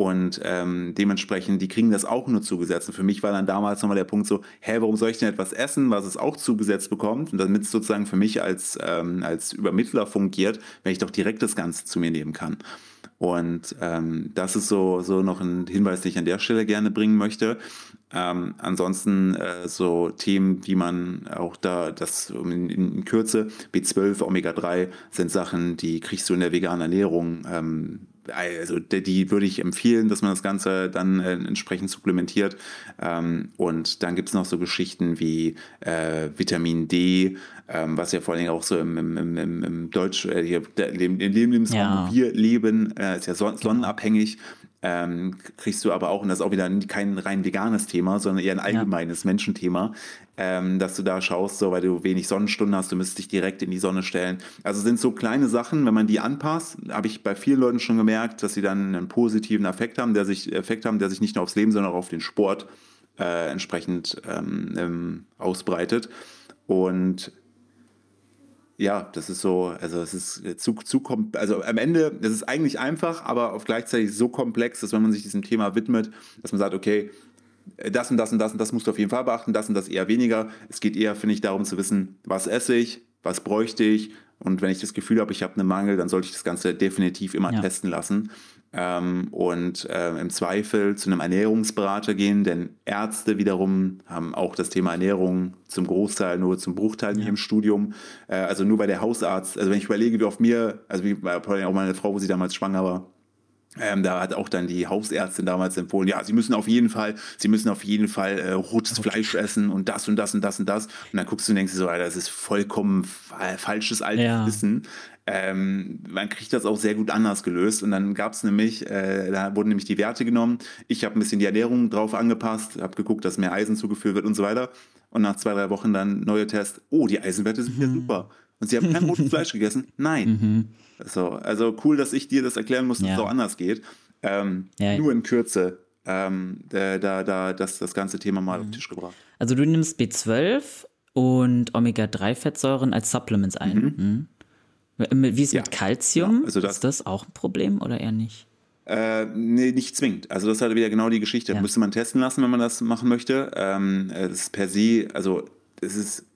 [SPEAKER 1] Und ähm, dementsprechend, die kriegen das auch nur zugesetzt. Und für mich war dann damals nochmal der Punkt so, hä, warum soll ich denn etwas essen, was es auch zugesetzt bekommt? Und damit es sozusagen für mich als, ähm, als Übermittler fungiert, wenn ich doch direkt das Ganze zu mir nehmen kann. Und ähm, das ist so, so noch ein Hinweis, den ich an der Stelle gerne bringen möchte. Ähm, ansonsten äh, so Themen, wie man auch da, das in, in Kürze, B12, Omega-3 sind Sachen, die kriegst du in der veganen Ernährung ähm, also die würde ich empfehlen, dass man das Ganze dann äh, entsprechend supplementiert. Ähm, und dann gibt es noch so Geschichten wie äh, Vitamin D, ähm, was ja vor allen Dingen auch so im, im, im, im Deutsch, äh, hier, im Lebensraum, ja. wir leben, äh, ist ja son genau. Ähm, kriegst du aber auch, und das ist auch wieder kein rein veganes Thema, sondern eher ein allgemeines ja. Menschenthema, ähm, dass du da schaust, so weil du wenig Sonnenstunden hast, du müsstest dich direkt in die Sonne stellen. Also sind so kleine Sachen, wenn man die anpasst, habe ich bei vielen Leuten schon gemerkt, dass sie dann einen positiven Effekt haben, der sich Effekt haben, der sich nicht nur aufs Leben, sondern auch auf den Sport äh, entsprechend ähm, ähm ausbreitet. Und ja, das ist so, also es ist zu, zu also am Ende, es ist eigentlich einfach, aber auch gleichzeitig so komplex, dass wenn man sich diesem Thema widmet, dass man sagt, okay, das und das und das und das musst du auf jeden Fall beachten, das und das eher weniger. Es geht eher, finde ich, darum zu wissen, was esse ich, was bräuchte ich und wenn ich das Gefühl habe, ich habe einen Mangel, dann sollte ich das Ganze definitiv immer ja. testen lassen ähm, und äh, im Zweifel zu einem Ernährungsberater gehen, denn Ärzte wiederum haben auch das Thema Ernährung zum Großteil nur zum Bruchteil ja. im Studium. Äh, also nur bei der Hausarzt, also wenn ich überlege, wie auf mir, also wie bei auch meine Frau, wo sie damals schwanger war, ähm, da hat auch dann die Hausärztin damals empfohlen, ja, Sie müssen auf jeden Fall, Sie müssen auf jeden Fall äh, rotes Fleisch essen und das und das und das und das. Und dann guckst du und denkst so, Alter, das ist vollkommen falsches altes ja. Wissen. Ähm, man kriegt das auch sehr gut anders gelöst. Und dann gab es nämlich, äh, da wurden nämlich die Werte genommen. Ich habe ein bisschen die Ernährung drauf angepasst, habe geguckt, dass mehr Eisen zugeführt wird und so weiter. Und nach zwei, drei Wochen dann neue Tests. Oh, die Eisenwerte sind mhm. ja super. Und sie haben kein rotes [LAUGHS] Fleisch gegessen? Nein. Mhm. So, also cool, dass ich dir das erklären muss, dass ja. es auch anders geht. Ähm, ja. Nur in Kürze ähm, da, da, da das, das ganze Thema mal mhm. auf den Tisch gebracht.
[SPEAKER 2] Also du nimmst B12 und Omega-3-Fettsäuren als Supplements ein. Mhm. Mhm. Wie ist ja. mit Calcium? Ja, also das, ist das auch ein Problem oder eher nicht?
[SPEAKER 1] Äh, nee, nicht zwingend. Also das ist halt wieder genau die Geschichte. Ja. Müsste man testen lassen, wenn man das machen möchte. Ähm, das ist per se, also es ist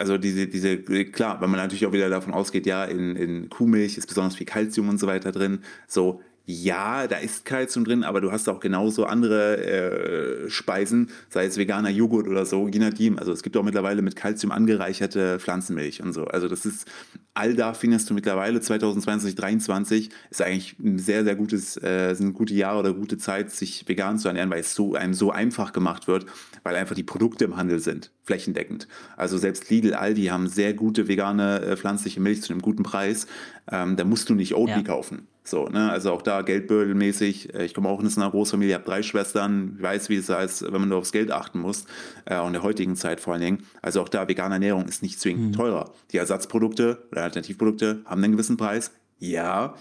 [SPEAKER 1] also diese, diese, klar, wenn man natürlich auch wieder davon ausgeht, ja, in, in Kuhmilch ist besonders viel Kalzium und so weiter drin. So, ja, da ist Kalzium drin, aber du hast auch genauso andere äh, Speisen, sei es veganer Joghurt oder so, je nachdem. Also es gibt auch mittlerweile mit Kalzium angereicherte Pflanzenmilch und so. Also das ist, all da findest du mittlerweile 2020, 2023 ist eigentlich ein sehr, sehr gutes, äh, sind gute Jahre oder gute Zeit, sich vegan zu ernähren, weil es so einem so einfach gemacht wird, weil einfach die Produkte im Handel sind, flächendeckend. Also selbst Lidl, Aldi haben sehr gute vegane äh, pflanzliche Milch zu einem guten Preis. Ähm, da musst du nicht Oatly ja. kaufen. So, ne? Also auch da Geldbeutelmäßig. Äh, ich komme auch in einer Großfamilie, habe drei Schwestern, ich weiß, wie es heißt, wenn man nur aufs Geld achten muss. Äh, auch in der heutigen Zeit vor allen Dingen. Also auch da vegane Ernährung ist nicht zwingend mhm. teurer. Die Ersatzprodukte oder Alternativprodukte haben einen gewissen Preis. Ja,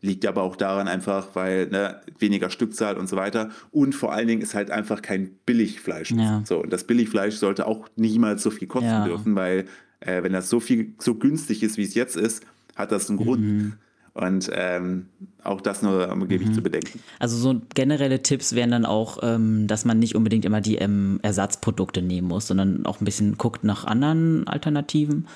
[SPEAKER 1] liegt aber auch daran einfach, weil ne, weniger Stückzahl und so weiter. Und vor allen Dingen ist halt einfach kein Billigfleisch. Ja. So, und das Billigfleisch sollte auch niemals so viel kosten ja. dürfen, weil äh, wenn das so viel so günstig ist, wie es jetzt ist, hat das einen Grund. Und ähm, auch das nur um gebe ich mhm. zu bedenken.
[SPEAKER 2] Also so generelle Tipps wären dann auch, ähm, dass man nicht unbedingt immer die ähm, Ersatzprodukte nehmen muss, sondern auch ein bisschen guckt nach anderen Alternativen.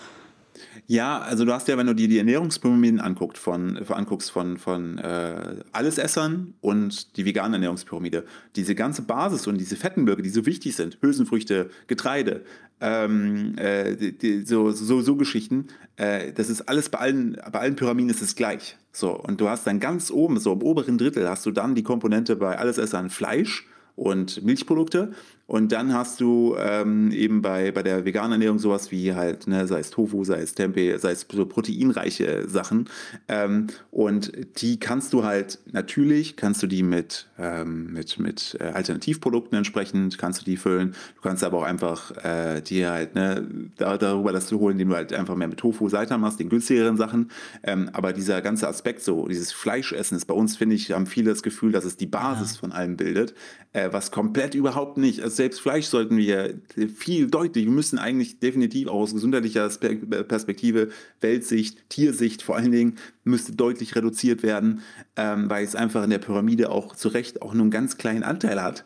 [SPEAKER 1] Ja, also du hast ja, wenn du dir die Ernährungspyramiden anguckt von, anguckst von, von äh, Allesessern und die vegane Ernährungspyramide, diese ganze Basis und diese Fettenblöcke, die so wichtig sind, Hülsenfrüchte, Getreide, ähm, äh, die, so, so, so Geschichten, äh, das ist alles bei allen, bei allen Pyramiden ist es gleich. So, und du hast dann ganz oben, so im oberen Drittel, hast du dann die Komponente bei Allesessern Fleisch und Milchprodukte und dann hast du ähm, eben bei, bei der veganen Ernährung sowas wie halt, ne, sei es Tofu, sei es Tempeh, sei es so proteinreiche Sachen. Ähm, und die kannst du halt natürlich, kannst du die mit, ähm, mit, mit äh, Alternativprodukten entsprechend, kannst du die füllen. Du kannst aber auch einfach äh, dir halt, ne, da, darüber das zu holen, indem du halt einfach mehr mit Tofu, Seitan machst, den günstigeren Sachen. Ähm, aber dieser ganze Aspekt, so dieses Fleischessen ist bei uns, finde ich, haben viele das Gefühl, dass es die Basis ja. von allem bildet, äh, was komplett überhaupt nicht, also selbst Fleisch sollten wir viel deutlich, wir müssen eigentlich definitiv auch aus gesundheitlicher Perspektive, Weltsicht, Tiersicht vor allen Dingen, müsste deutlich reduziert werden, ähm, weil es einfach in der Pyramide auch zu Recht auch nur einen ganz kleinen Anteil hat.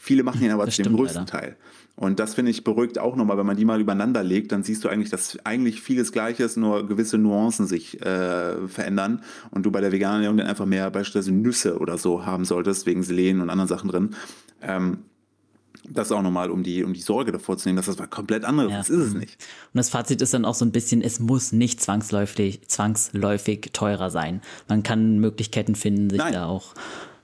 [SPEAKER 1] Viele machen ihn aber das zu dem größten leider. Teil. Und das finde ich beruhigt auch nochmal, wenn man die mal übereinander legt, dann siehst du eigentlich, dass eigentlich vieles gleich ist, nur gewisse Nuancen sich äh, verändern und du bei der veganen Ernährung dann einfach mehr beispielsweise Nüsse oder so haben solltest, wegen Selen und anderen Sachen drin. Ähm, das auch nochmal, um die, um die Sorge davor zu nehmen, dass das was komplett anderes ja. ist. ist es nicht.
[SPEAKER 2] Und das Fazit ist dann auch so ein bisschen, es muss nicht zwangsläufig, zwangsläufig teurer sein. Man kann Möglichkeiten finden, sich Nein. da auch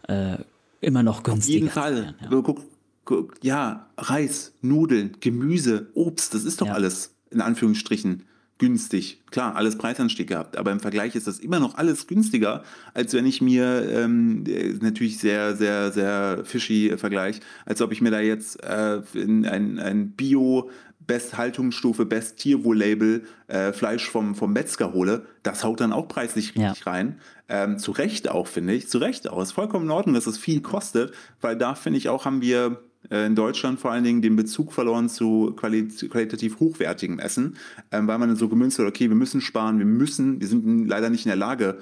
[SPEAKER 2] äh, immer noch günstiger
[SPEAKER 1] Auf jeden Fall. Ja. Guck, guck, ja, Reis, Nudeln, Gemüse, Obst, das ist doch ja. alles in Anführungsstrichen günstig. Klar, alles Preisanstieg gehabt, aber im Vergleich ist das immer noch alles günstiger, als wenn ich mir ähm, natürlich sehr, sehr, sehr fishy Vergleich, als ob ich mir da jetzt äh, ein, ein Bio Best Haltungsstufe, Best Tierwohl-Label äh, Fleisch vom, vom Metzger hole, das haut dann auch preislich richtig ja. rein. Ähm, zu Recht auch, finde ich. Zu Recht auch. Ist vollkommen in Ordnung, dass es viel kostet, weil da, finde ich auch, haben wir äh, in Deutschland vor allen Dingen den Bezug verloren zu qualitativ hochwertigem Essen, ähm, weil man dann so gemünzt hat, okay, wir müssen sparen, wir müssen, wir sind leider nicht in der Lage,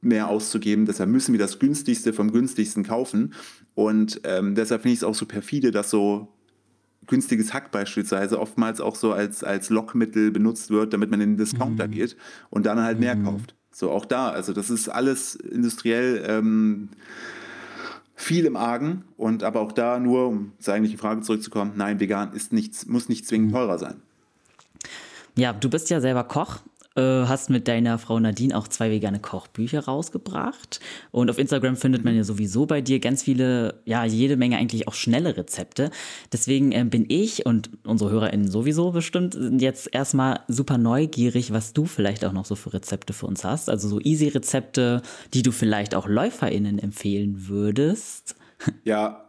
[SPEAKER 1] mehr auszugeben, deshalb müssen wir das günstigste vom günstigsten kaufen. Und ähm, deshalb finde ich es auch so perfide, dass so günstiges Hack beispielsweise oftmals auch so als, als Lockmittel benutzt wird, damit man in den Discounter mhm. geht und dann halt mehr mhm. kauft. So auch da, also das ist alles industriell ähm, viel im Argen und aber auch da nur, um zur eigentlichen Frage zurückzukommen, nein, vegan ist nichts, muss nicht zwingend mhm. teurer sein.
[SPEAKER 2] Ja, du bist ja selber Koch äh, hast mit deiner Frau Nadine auch zwei vegane Kochbücher rausgebracht. Und auf Instagram findet man ja sowieso bei dir ganz viele, ja, jede Menge eigentlich auch schnelle Rezepte. Deswegen äh, bin ich und unsere HörerInnen sowieso bestimmt jetzt erstmal super neugierig, was du vielleicht auch noch so für Rezepte für uns hast. Also so easy Rezepte, die du vielleicht auch LäuferInnen empfehlen würdest.
[SPEAKER 1] Ja,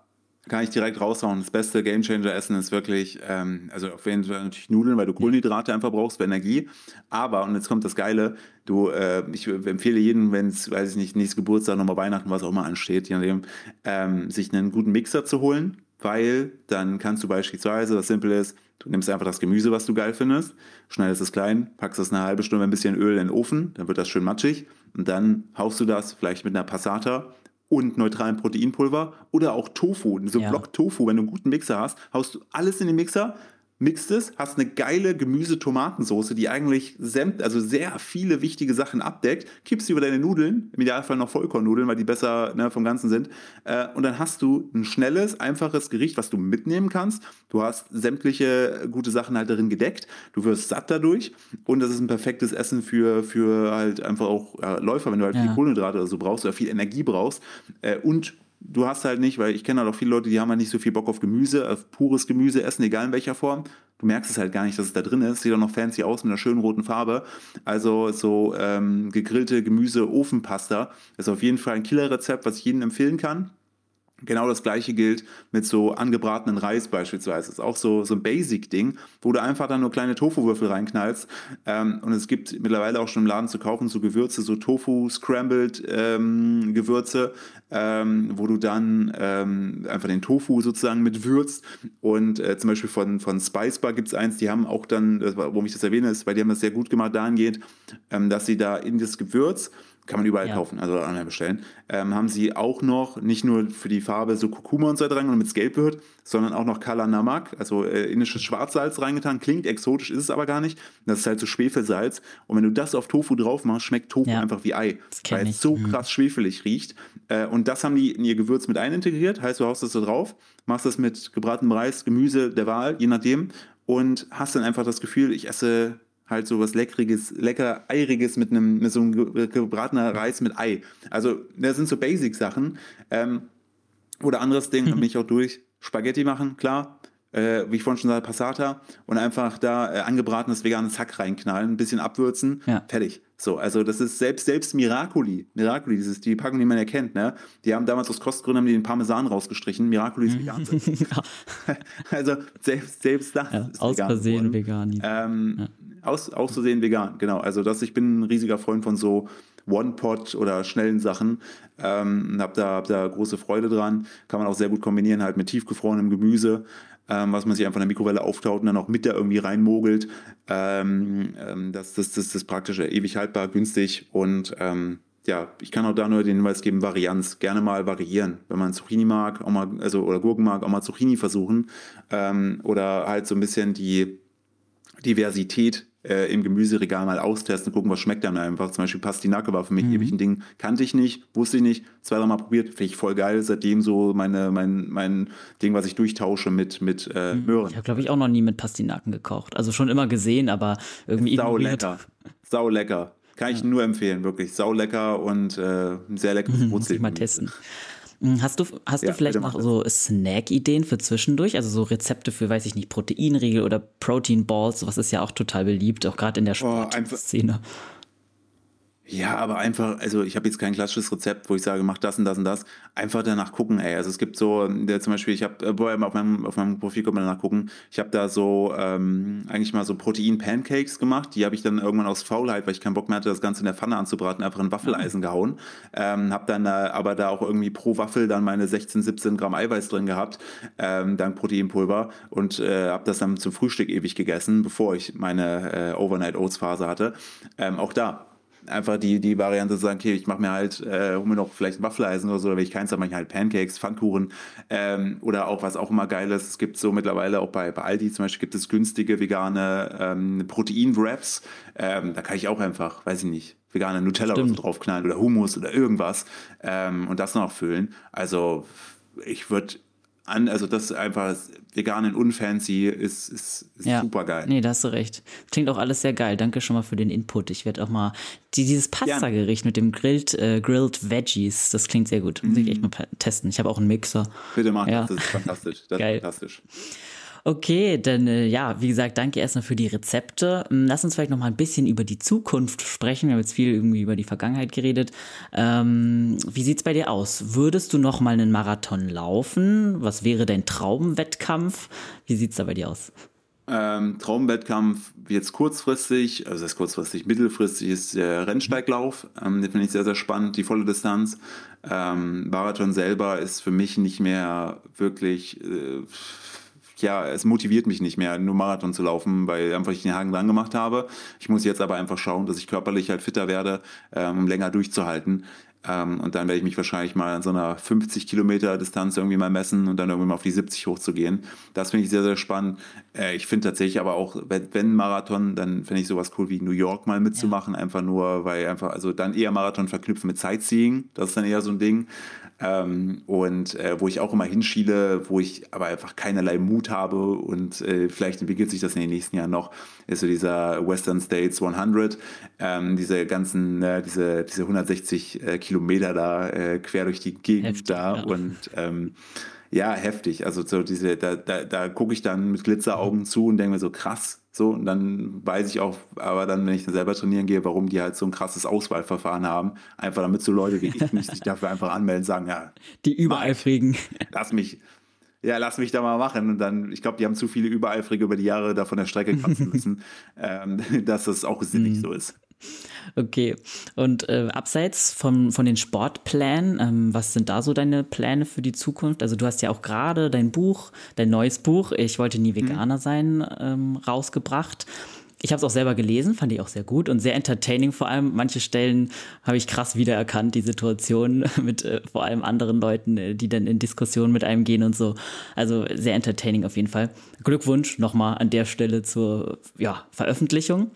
[SPEAKER 1] Kann ich direkt raushauen. Das beste Gamechanger-Essen ist wirklich, ähm, also auf jeden Fall natürlich Nudeln, weil du Kohlenhydrate einfach brauchst für Energie. Aber, und jetzt kommt das Geile, du, äh, ich empfehle jedem, wenn es, weiß ich nicht, nächstes Geburtstag, nochmal Weihnachten, was auch immer ansteht, je nachdem, ähm, sich einen guten Mixer zu holen, weil dann kannst du beispielsweise, was simpel ist, du nimmst einfach das Gemüse, was du geil findest, schneidest es klein, packst es eine halbe Stunde ein bisschen Öl in den Ofen, dann wird das schön matschig und dann haust du das vielleicht mit einer Passata und neutralen Proteinpulver oder auch Tofu, so ja. Block Tofu, wenn du einen guten Mixer hast, haust du alles in den Mixer, mixt es, hast eine geile Gemüse-Tomatensoße, die eigentlich sämt, also sehr viele wichtige Sachen abdeckt, kippst sie über deine Nudeln, im Idealfall noch Vollkornnudeln, weil die besser ne, vom Ganzen sind. Äh, und dann hast du ein schnelles, einfaches Gericht, was du mitnehmen kannst. Du hast sämtliche gute Sachen halt darin gedeckt. Du wirst satt dadurch. Und das ist ein perfektes Essen für, für halt einfach auch äh, Läufer, wenn du halt ja. viel Kohlenhydrate oder so brauchst oder viel Energie brauchst. Äh, und du hast halt nicht, weil ich kenne halt auch viele Leute, die haben halt nicht so viel Bock auf Gemüse, auf pures Gemüse essen, egal in welcher Form. Du merkst es halt gar nicht, dass es da drin ist. Sieht auch noch fancy aus mit einer schönen roten Farbe. Also so ähm, gegrillte Gemüse-Ofenpasta ist auf jeden Fall ein Killerrezept, was ich jedem empfehlen kann. Genau das gleiche gilt mit so angebratenen Reis beispielsweise. Das ist auch so, so ein Basic-Ding, wo du einfach dann nur kleine Tofu-Würfel reinknallst. Ähm, und es gibt mittlerweile auch schon im Laden zu kaufen so Gewürze, so Tofu-Scrambled-Gewürze, ähm, ähm, wo du dann ähm, einfach den Tofu sozusagen mit würzt. Und äh, zum Beispiel von, von Spice Bar gibt es eins, die haben auch dann, warum ich das erwähne, ist, weil die haben das sehr gut gemacht dahingehend, ähm, dass sie da in das Gewürz kann man überall ja. kaufen, also online bestellen. Ähm, haben sie auch noch nicht nur für die Farbe so Kurkuma und so rein, damit es gelb wird, sondern auch noch Kala Namak, also äh, indisches Schwarzsalz reingetan. Klingt exotisch, ist es aber gar nicht. Das ist halt so Schwefelsalz. Und wenn du das auf Tofu drauf machst, schmeckt Tofu ja. einfach wie Ei, weil es so mhm. krass schwefelig riecht. Äh, und das haben die in ihr Gewürz mit einintegriert. Heißt, du haust das da drauf, machst das mit gebratenem Reis, Gemüse der Wahl, je nachdem. Und hast dann einfach das Gefühl, ich esse halt so was Leckriges, lecker Eiriges mit einem, mit so einem gebratener Reis mit Ei. Also, das sind so Basic-Sachen. Ähm, oder anderes Ding, mhm. bin ich auch durch. Spaghetti machen, klar. Äh, wie ich vorhin schon sagte, Passata und einfach da äh, angebratenes veganes Hack reinknallen, ein bisschen abwürzen, ja. fertig. So, also das ist selbst, selbst Miracoli, Miracoli, dieses, die Packung, die man erkennt, ne? Die haben damals aus Kostgründen haben die den Parmesan rausgestrichen. Miracoli ist vegan. [LAUGHS] [LAUGHS] also selbst, selbst das
[SPEAKER 2] ja, ist aus vegan Versehen vegan.
[SPEAKER 1] Ähm, ja aus, auszusehen vegan, genau. Also das, ich bin ein riesiger Freund von so One-Pot oder schnellen Sachen. Ähm, hab da, hab da große Freude dran. Kann man auch sehr gut kombinieren halt mit tiefgefrorenem Gemüse, ähm, was man sich einfach in der Mikrowelle auftaut und dann auch mit da irgendwie reinmogelt. Ähm, ähm das, das, das, das ist praktisch ewig haltbar, günstig und ähm, ja, ich kann auch da nur den Hinweis geben, Varianz, gerne mal variieren. Wenn man Zucchini mag, auch mal, also oder Gurken mag, auch mal Zucchini versuchen. Ähm, oder halt so ein bisschen die Diversität äh, im Gemüseregal mal austesten, gucken, was schmeckt dann einfach. Zum Beispiel Pastinake war für mich mhm. ewig ein Ding, kannte ich nicht, wusste ich nicht, zwei, drei Mal probiert, finde ich voll geil. Seitdem so meine, mein, mein Ding, was ich durchtausche mit, mit äh, mhm. Möhren.
[SPEAKER 2] Ich habe, glaube ich, auch noch nie mit Pastinaken gekocht. Also schon immer gesehen, aber irgendwie.
[SPEAKER 1] Sau lecker. Sau lecker. Kann ich ja. nur empfehlen, wirklich. Sau lecker und äh, sehr leckeres
[SPEAKER 2] mhm, [LAUGHS] Muss ich mal testen. Hm, hast du, hast ja, du vielleicht noch so Snack-Ideen für zwischendurch? Also so Rezepte für, weiß ich nicht, Proteinriegel oder Protein Balls, sowas ist ja auch total beliebt, auch gerade in der Sportszene. Oh,
[SPEAKER 1] ja, aber einfach, also ich habe jetzt kein klassisches Rezept, wo ich sage, mach das und das und das. Einfach danach gucken, ey. Also es gibt so, der zum Beispiel, ich habe, äh, auf meinem, auf meinem Profil kann man danach gucken, ich habe da so ähm, eigentlich mal so Protein-Pancakes gemacht. Die habe ich dann irgendwann aus Faulheit, weil ich keinen Bock mehr hatte, das Ganze in der Pfanne anzubraten, einfach in Waffeleisen gehauen. Ähm, habe dann äh, aber da auch irgendwie pro Waffel dann meine 16, 17 Gramm Eiweiß drin gehabt, ähm, dank Proteinpulver und äh, habe das dann zum Frühstück ewig gegessen, bevor ich meine äh, Overnight Oats Phase hatte. Ähm, auch da einfach die, die Variante zu sagen, okay, ich mache mir halt, äh, hol mir noch vielleicht ein Waffeleisen oder so, oder wenn ich keins habe, mache ich halt Pancakes, Pfannkuchen ähm, oder auch, was auch immer geil ist, es gibt so mittlerweile auch bei, bei Aldi zum Beispiel gibt es günstige vegane ähm, Protein-Wraps, ähm, da kann ich auch einfach, weiß ich nicht, vegane Nutella oder so draufknallen oder Hummus oder irgendwas ähm, und das noch füllen. Also ich würde an, also das einfach vegan und unfancy ist, ist, ist ja. super geil.
[SPEAKER 2] Nee, da hast du recht. Klingt auch alles sehr geil. Danke schon mal für den Input. Ich werde auch mal die, dieses Pasta-Gericht mit dem Grilled, äh, Grilled Veggies, das klingt sehr gut. Muss ich echt mhm. mal testen. Ich habe auch einen Mixer.
[SPEAKER 1] Bitte mach ja. das, ist fantastisch. Das geil. ist fantastisch.
[SPEAKER 2] Okay, dann äh, ja, wie gesagt, danke erstmal für die Rezepte. Ähm, lass uns vielleicht noch mal ein bisschen über die Zukunft sprechen. Wir haben jetzt viel irgendwie über die Vergangenheit geredet. Ähm, wie sieht's bei dir aus? Würdest du noch mal einen Marathon laufen? Was wäre dein Traumwettkampf? Wie sieht's da bei dir aus?
[SPEAKER 1] Ähm, Traumwettkampf jetzt kurzfristig, also das ist kurzfristig, mittelfristig ist der Rennsteiglauf. Ähm, den finde ich sehr, sehr spannend, die volle Distanz. Ähm, Marathon selber ist für mich nicht mehr wirklich äh, ja, es motiviert mich nicht mehr, nur Marathon zu laufen, weil einfach ich den Haken lang gemacht habe. Ich muss jetzt aber einfach schauen, dass ich körperlich halt fitter werde, ähm, um länger durchzuhalten. Ähm, und dann werde ich mich wahrscheinlich mal an so einer 50 Kilometer Distanz irgendwie mal messen und dann irgendwie mal auf die 70 hochzugehen. Das finde ich sehr, sehr spannend. Äh, ich finde tatsächlich aber auch, wenn, wenn Marathon, dann finde ich sowas cool wie New York mal mitzumachen, ja. einfach nur, weil einfach, also dann eher Marathon verknüpfen mit Sightseeing. Das ist dann eher so ein Ding. Ähm, und äh, wo ich auch immer hinschiele, wo ich aber einfach keinerlei Mut habe und äh, vielleicht entwickelt sich das in den nächsten Jahren noch, ist so dieser Western States 100, ähm, diese ganzen, äh, diese, diese 160 äh, Kilometer da äh, quer durch die Gegend Heftig, da ja. und ähm, ja, heftig. Also so diese, da, da, da gucke ich dann mit Glitzeraugen zu und denke mir so, krass. So, und dann weiß ich auch, aber dann, wenn ich dann selber trainieren gehe, warum die halt so ein krasses Auswahlverfahren haben. Einfach damit so Leute wie ich mich sich [LAUGHS] dafür einfach anmelden, sagen, ja.
[SPEAKER 2] Die Übereifrigen.
[SPEAKER 1] Lass mich, ja, lass mich da mal machen. Und dann, ich glaube, die haben zu viele Übereifrige über die Jahre da von der Strecke kratzen [LAUGHS] müssen, ähm, [LAUGHS] dass das auch sinnig so ist.
[SPEAKER 2] Okay. Und äh, abseits von, von den Sportplänen, ähm, was sind da so deine Pläne für die Zukunft? Also du hast ja auch gerade dein Buch, dein neues Buch, Ich wollte nie mhm. Veganer mhm. sein, ähm, rausgebracht. Ich habe es auch selber gelesen, fand ich auch sehr gut und sehr entertaining. Vor allem manche Stellen habe ich krass wiedererkannt, die Situation [LAUGHS] mit äh, vor allem anderen Leuten, äh, die dann in Diskussionen mit einem gehen und so. Also sehr entertaining auf jeden Fall. Glückwunsch nochmal an der Stelle zur ja, Veröffentlichung.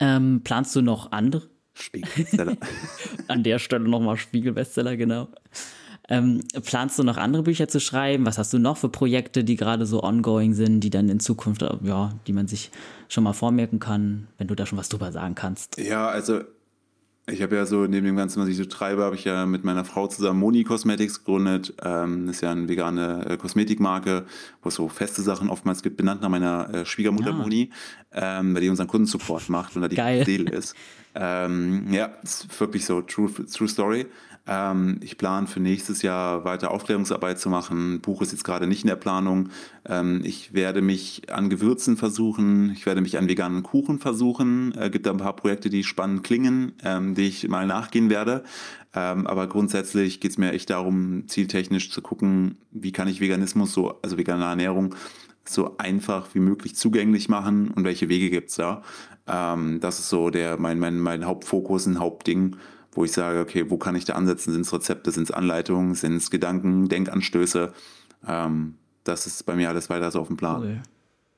[SPEAKER 2] Ähm, planst du noch andere?
[SPEAKER 1] Spiegelbestseller. [LAUGHS]
[SPEAKER 2] An der Stelle nochmal Spiegelbestseller, genau. Ähm, planst du noch andere Bücher zu schreiben? Was hast du noch für Projekte, die gerade so ongoing sind, die dann in Zukunft, ja, die man sich schon mal vormerken kann, wenn du da schon was drüber sagen kannst?
[SPEAKER 1] Ja, also ich habe ja so, neben dem Ganzen, was ich so treibe, habe ich ja mit meiner Frau zusammen Moni Cosmetics gegründet. Ähm, das ist ja eine vegane äh, Kosmetikmarke, wo es so feste Sachen oftmals gibt, benannt nach meiner äh, Schwiegermutter ja. Ah. Moni, ähm, weil die unseren Kundensupport macht und da die. Seele ist. Ähm, ja, ist wirklich so, true, true story. Ähm, ich plane für nächstes Jahr weiter Aufklärungsarbeit zu machen. Buch ist jetzt gerade nicht in der Planung. Ähm, ich werde mich an Gewürzen versuchen. Ich werde mich an veganen Kuchen versuchen. Es äh, gibt da ein paar Projekte, die spannend klingen, ähm, die ich mal nachgehen werde. Aber grundsätzlich geht es mir echt darum, zieltechnisch zu gucken, wie kann ich Veganismus so, also vegane Ernährung, so einfach wie möglich zugänglich machen und welche Wege gibt es da. Das ist so der, mein, mein, mein Hauptfokus, ein Hauptding wo ich sage, okay, wo kann ich da ansetzen? Sind es Rezepte, sind es Anleitungen, sind es Gedanken, Denkanstöße? Ähm, das ist bei mir alles weiter so auf dem Plan. Cool.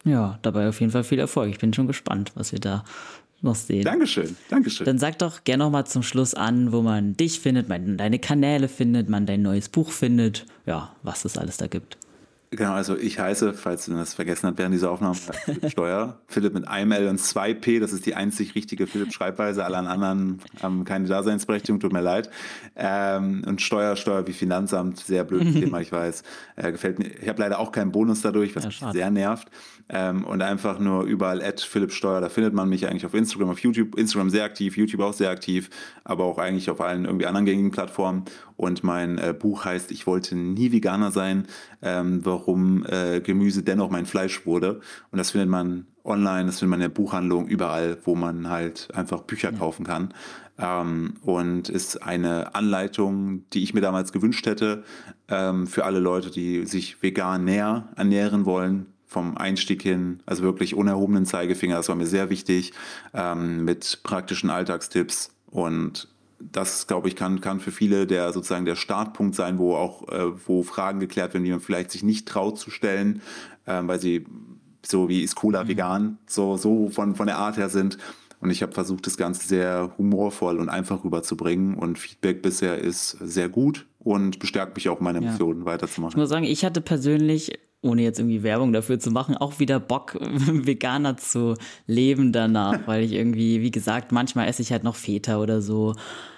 [SPEAKER 2] Ja, dabei auf jeden Fall viel Erfolg. Ich bin schon gespannt, was wir da noch sehen.
[SPEAKER 1] Dankeschön, Dankeschön.
[SPEAKER 2] Dann sag doch gerne noch mal zum Schluss an, wo man dich findet, man deine Kanäle findet, man dein neues Buch findet, ja, was es alles da gibt.
[SPEAKER 1] Genau, also ich heiße, falls du das vergessen hast während dieser Aufnahme, Philipp Steuer. [LAUGHS] Philipp mit einem L und zwei P, das ist die einzig richtige Philipp-Schreibweise. Alle anderen haben keine Daseinsberechtigung, tut mir leid. Ähm, und Steuer, Steuer wie Finanzamt, sehr blödes [LAUGHS] Thema, ich weiß. Äh, gefällt mir. Ich habe leider auch keinen Bonus dadurch, was ja, mich sehr nervt. Ähm, und einfach nur überall at Philipp Steuer, da findet man mich eigentlich auf Instagram, auf YouTube. Instagram sehr aktiv, YouTube auch sehr aktiv, aber auch eigentlich auf allen irgendwie anderen gängigen Plattformen. Und mein äh, Buch heißt Ich wollte nie Veganer sein, ähm, warum äh, Gemüse dennoch mein Fleisch wurde. Und das findet man online, das findet man in der Buchhandlung, überall, wo man halt einfach Bücher ja. kaufen kann. Ähm, und ist eine Anleitung, die ich mir damals gewünscht hätte, ähm, für alle Leute, die sich vegan näher ernähren wollen, vom Einstieg hin, also wirklich unerhobenen Zeigefinger, das war mir sehr wichtig, ähm, mit praktischen Alltagstipps und das, glaube ich, kann, kann für viele der sozusagen der Startpunkt sein, wo auch, äh, wo Fragen geklärt werden, die man vielleicht sich nicht traut zu stellen, äh, weil sie so wie ist Cola mhm. vegan, so, so von, von der Art her sind. Und ich habe versucht, das Ganze sehr humorvoll und einfach rüberzubringen. Und Feedback bisher ist sehr gut und bestärkt mich auch, meine Emotionen ja. weiterzumachen.
[SPEAKER 2] Ich muss sagen, ich hatte persönlich ohne jetzt irgendwie Werbung dafür zu machen, auch wieder Bock, [LAUGHS] Veganer zu leben danach, weil ich irgendwie, wie gesagt, manchmal esse ich halt noch Feta oder so.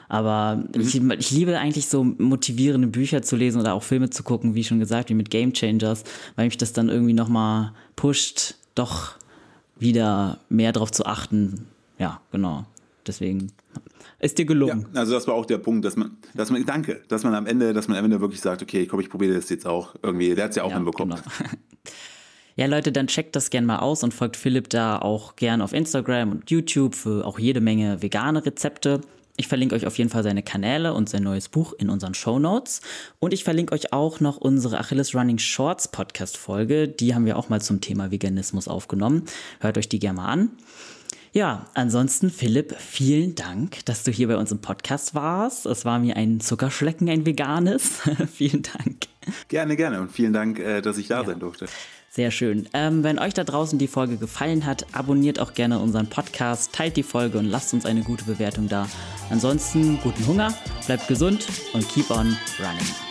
[SPEAKER 2] Aber mhm. ich, ich, liebe eigentlich so motivierende Bücher zu lesen oder auch Filme zu gucken, wie schon gesagt, wie mit Game Changers, weil mich das dann irgendwie nochmal pusht, doch wieder mehr darauf zu achten. Ja, genau. Deswegen ist dir gelungen.
[SPEAKER 1] Ja, also das war auch der Punkt, dass man, dass man, danke, dass man am Ende, dass man am Ende wirklich sagt, okay, komm, ich probiere das jetzt auch irgendwie. Der hat es ja auch ja, hinbekommen. Genau. [LAUGHS]
[SPEAKER 2] Ja, Leute, dann checkt das gerne mal aus und folgt Philipp da auch gern auf Instagram und YouTube für auch jede Menge vegane Rezepte. Ich verlinke euch auf jeden Fall seine Kanäle und sein neues Buch in unseren Show Notes. Und ich verlinke euch auch noch unsere Achilles Running Shorts Podcast Folge. Die haben wir auch mal zum Thema Veganismus aufgenommen. Hört euch die gerne mal an. Ja, ansonsten, Philipp, vielen Dank, dass du hier bei uns im Podcast warst. Es war mir ein Zuckerschlecken, ein veganes. [LAUGHS] vielen Dank.
[SPEAKER 1] Gerne, gerne und vielen Dank, äh, dass ich da ja. sein durfte.
[SPEAKER 2] Sehr schön. Ähm, wenn euch da draußen die Folge gefallen hat, abonniert auch gerne unseren Podcast, teilt die Folge und lasst uns eine gute Bewertung da. Ansonsten guten Hunger, bleibt gesund und keep on running.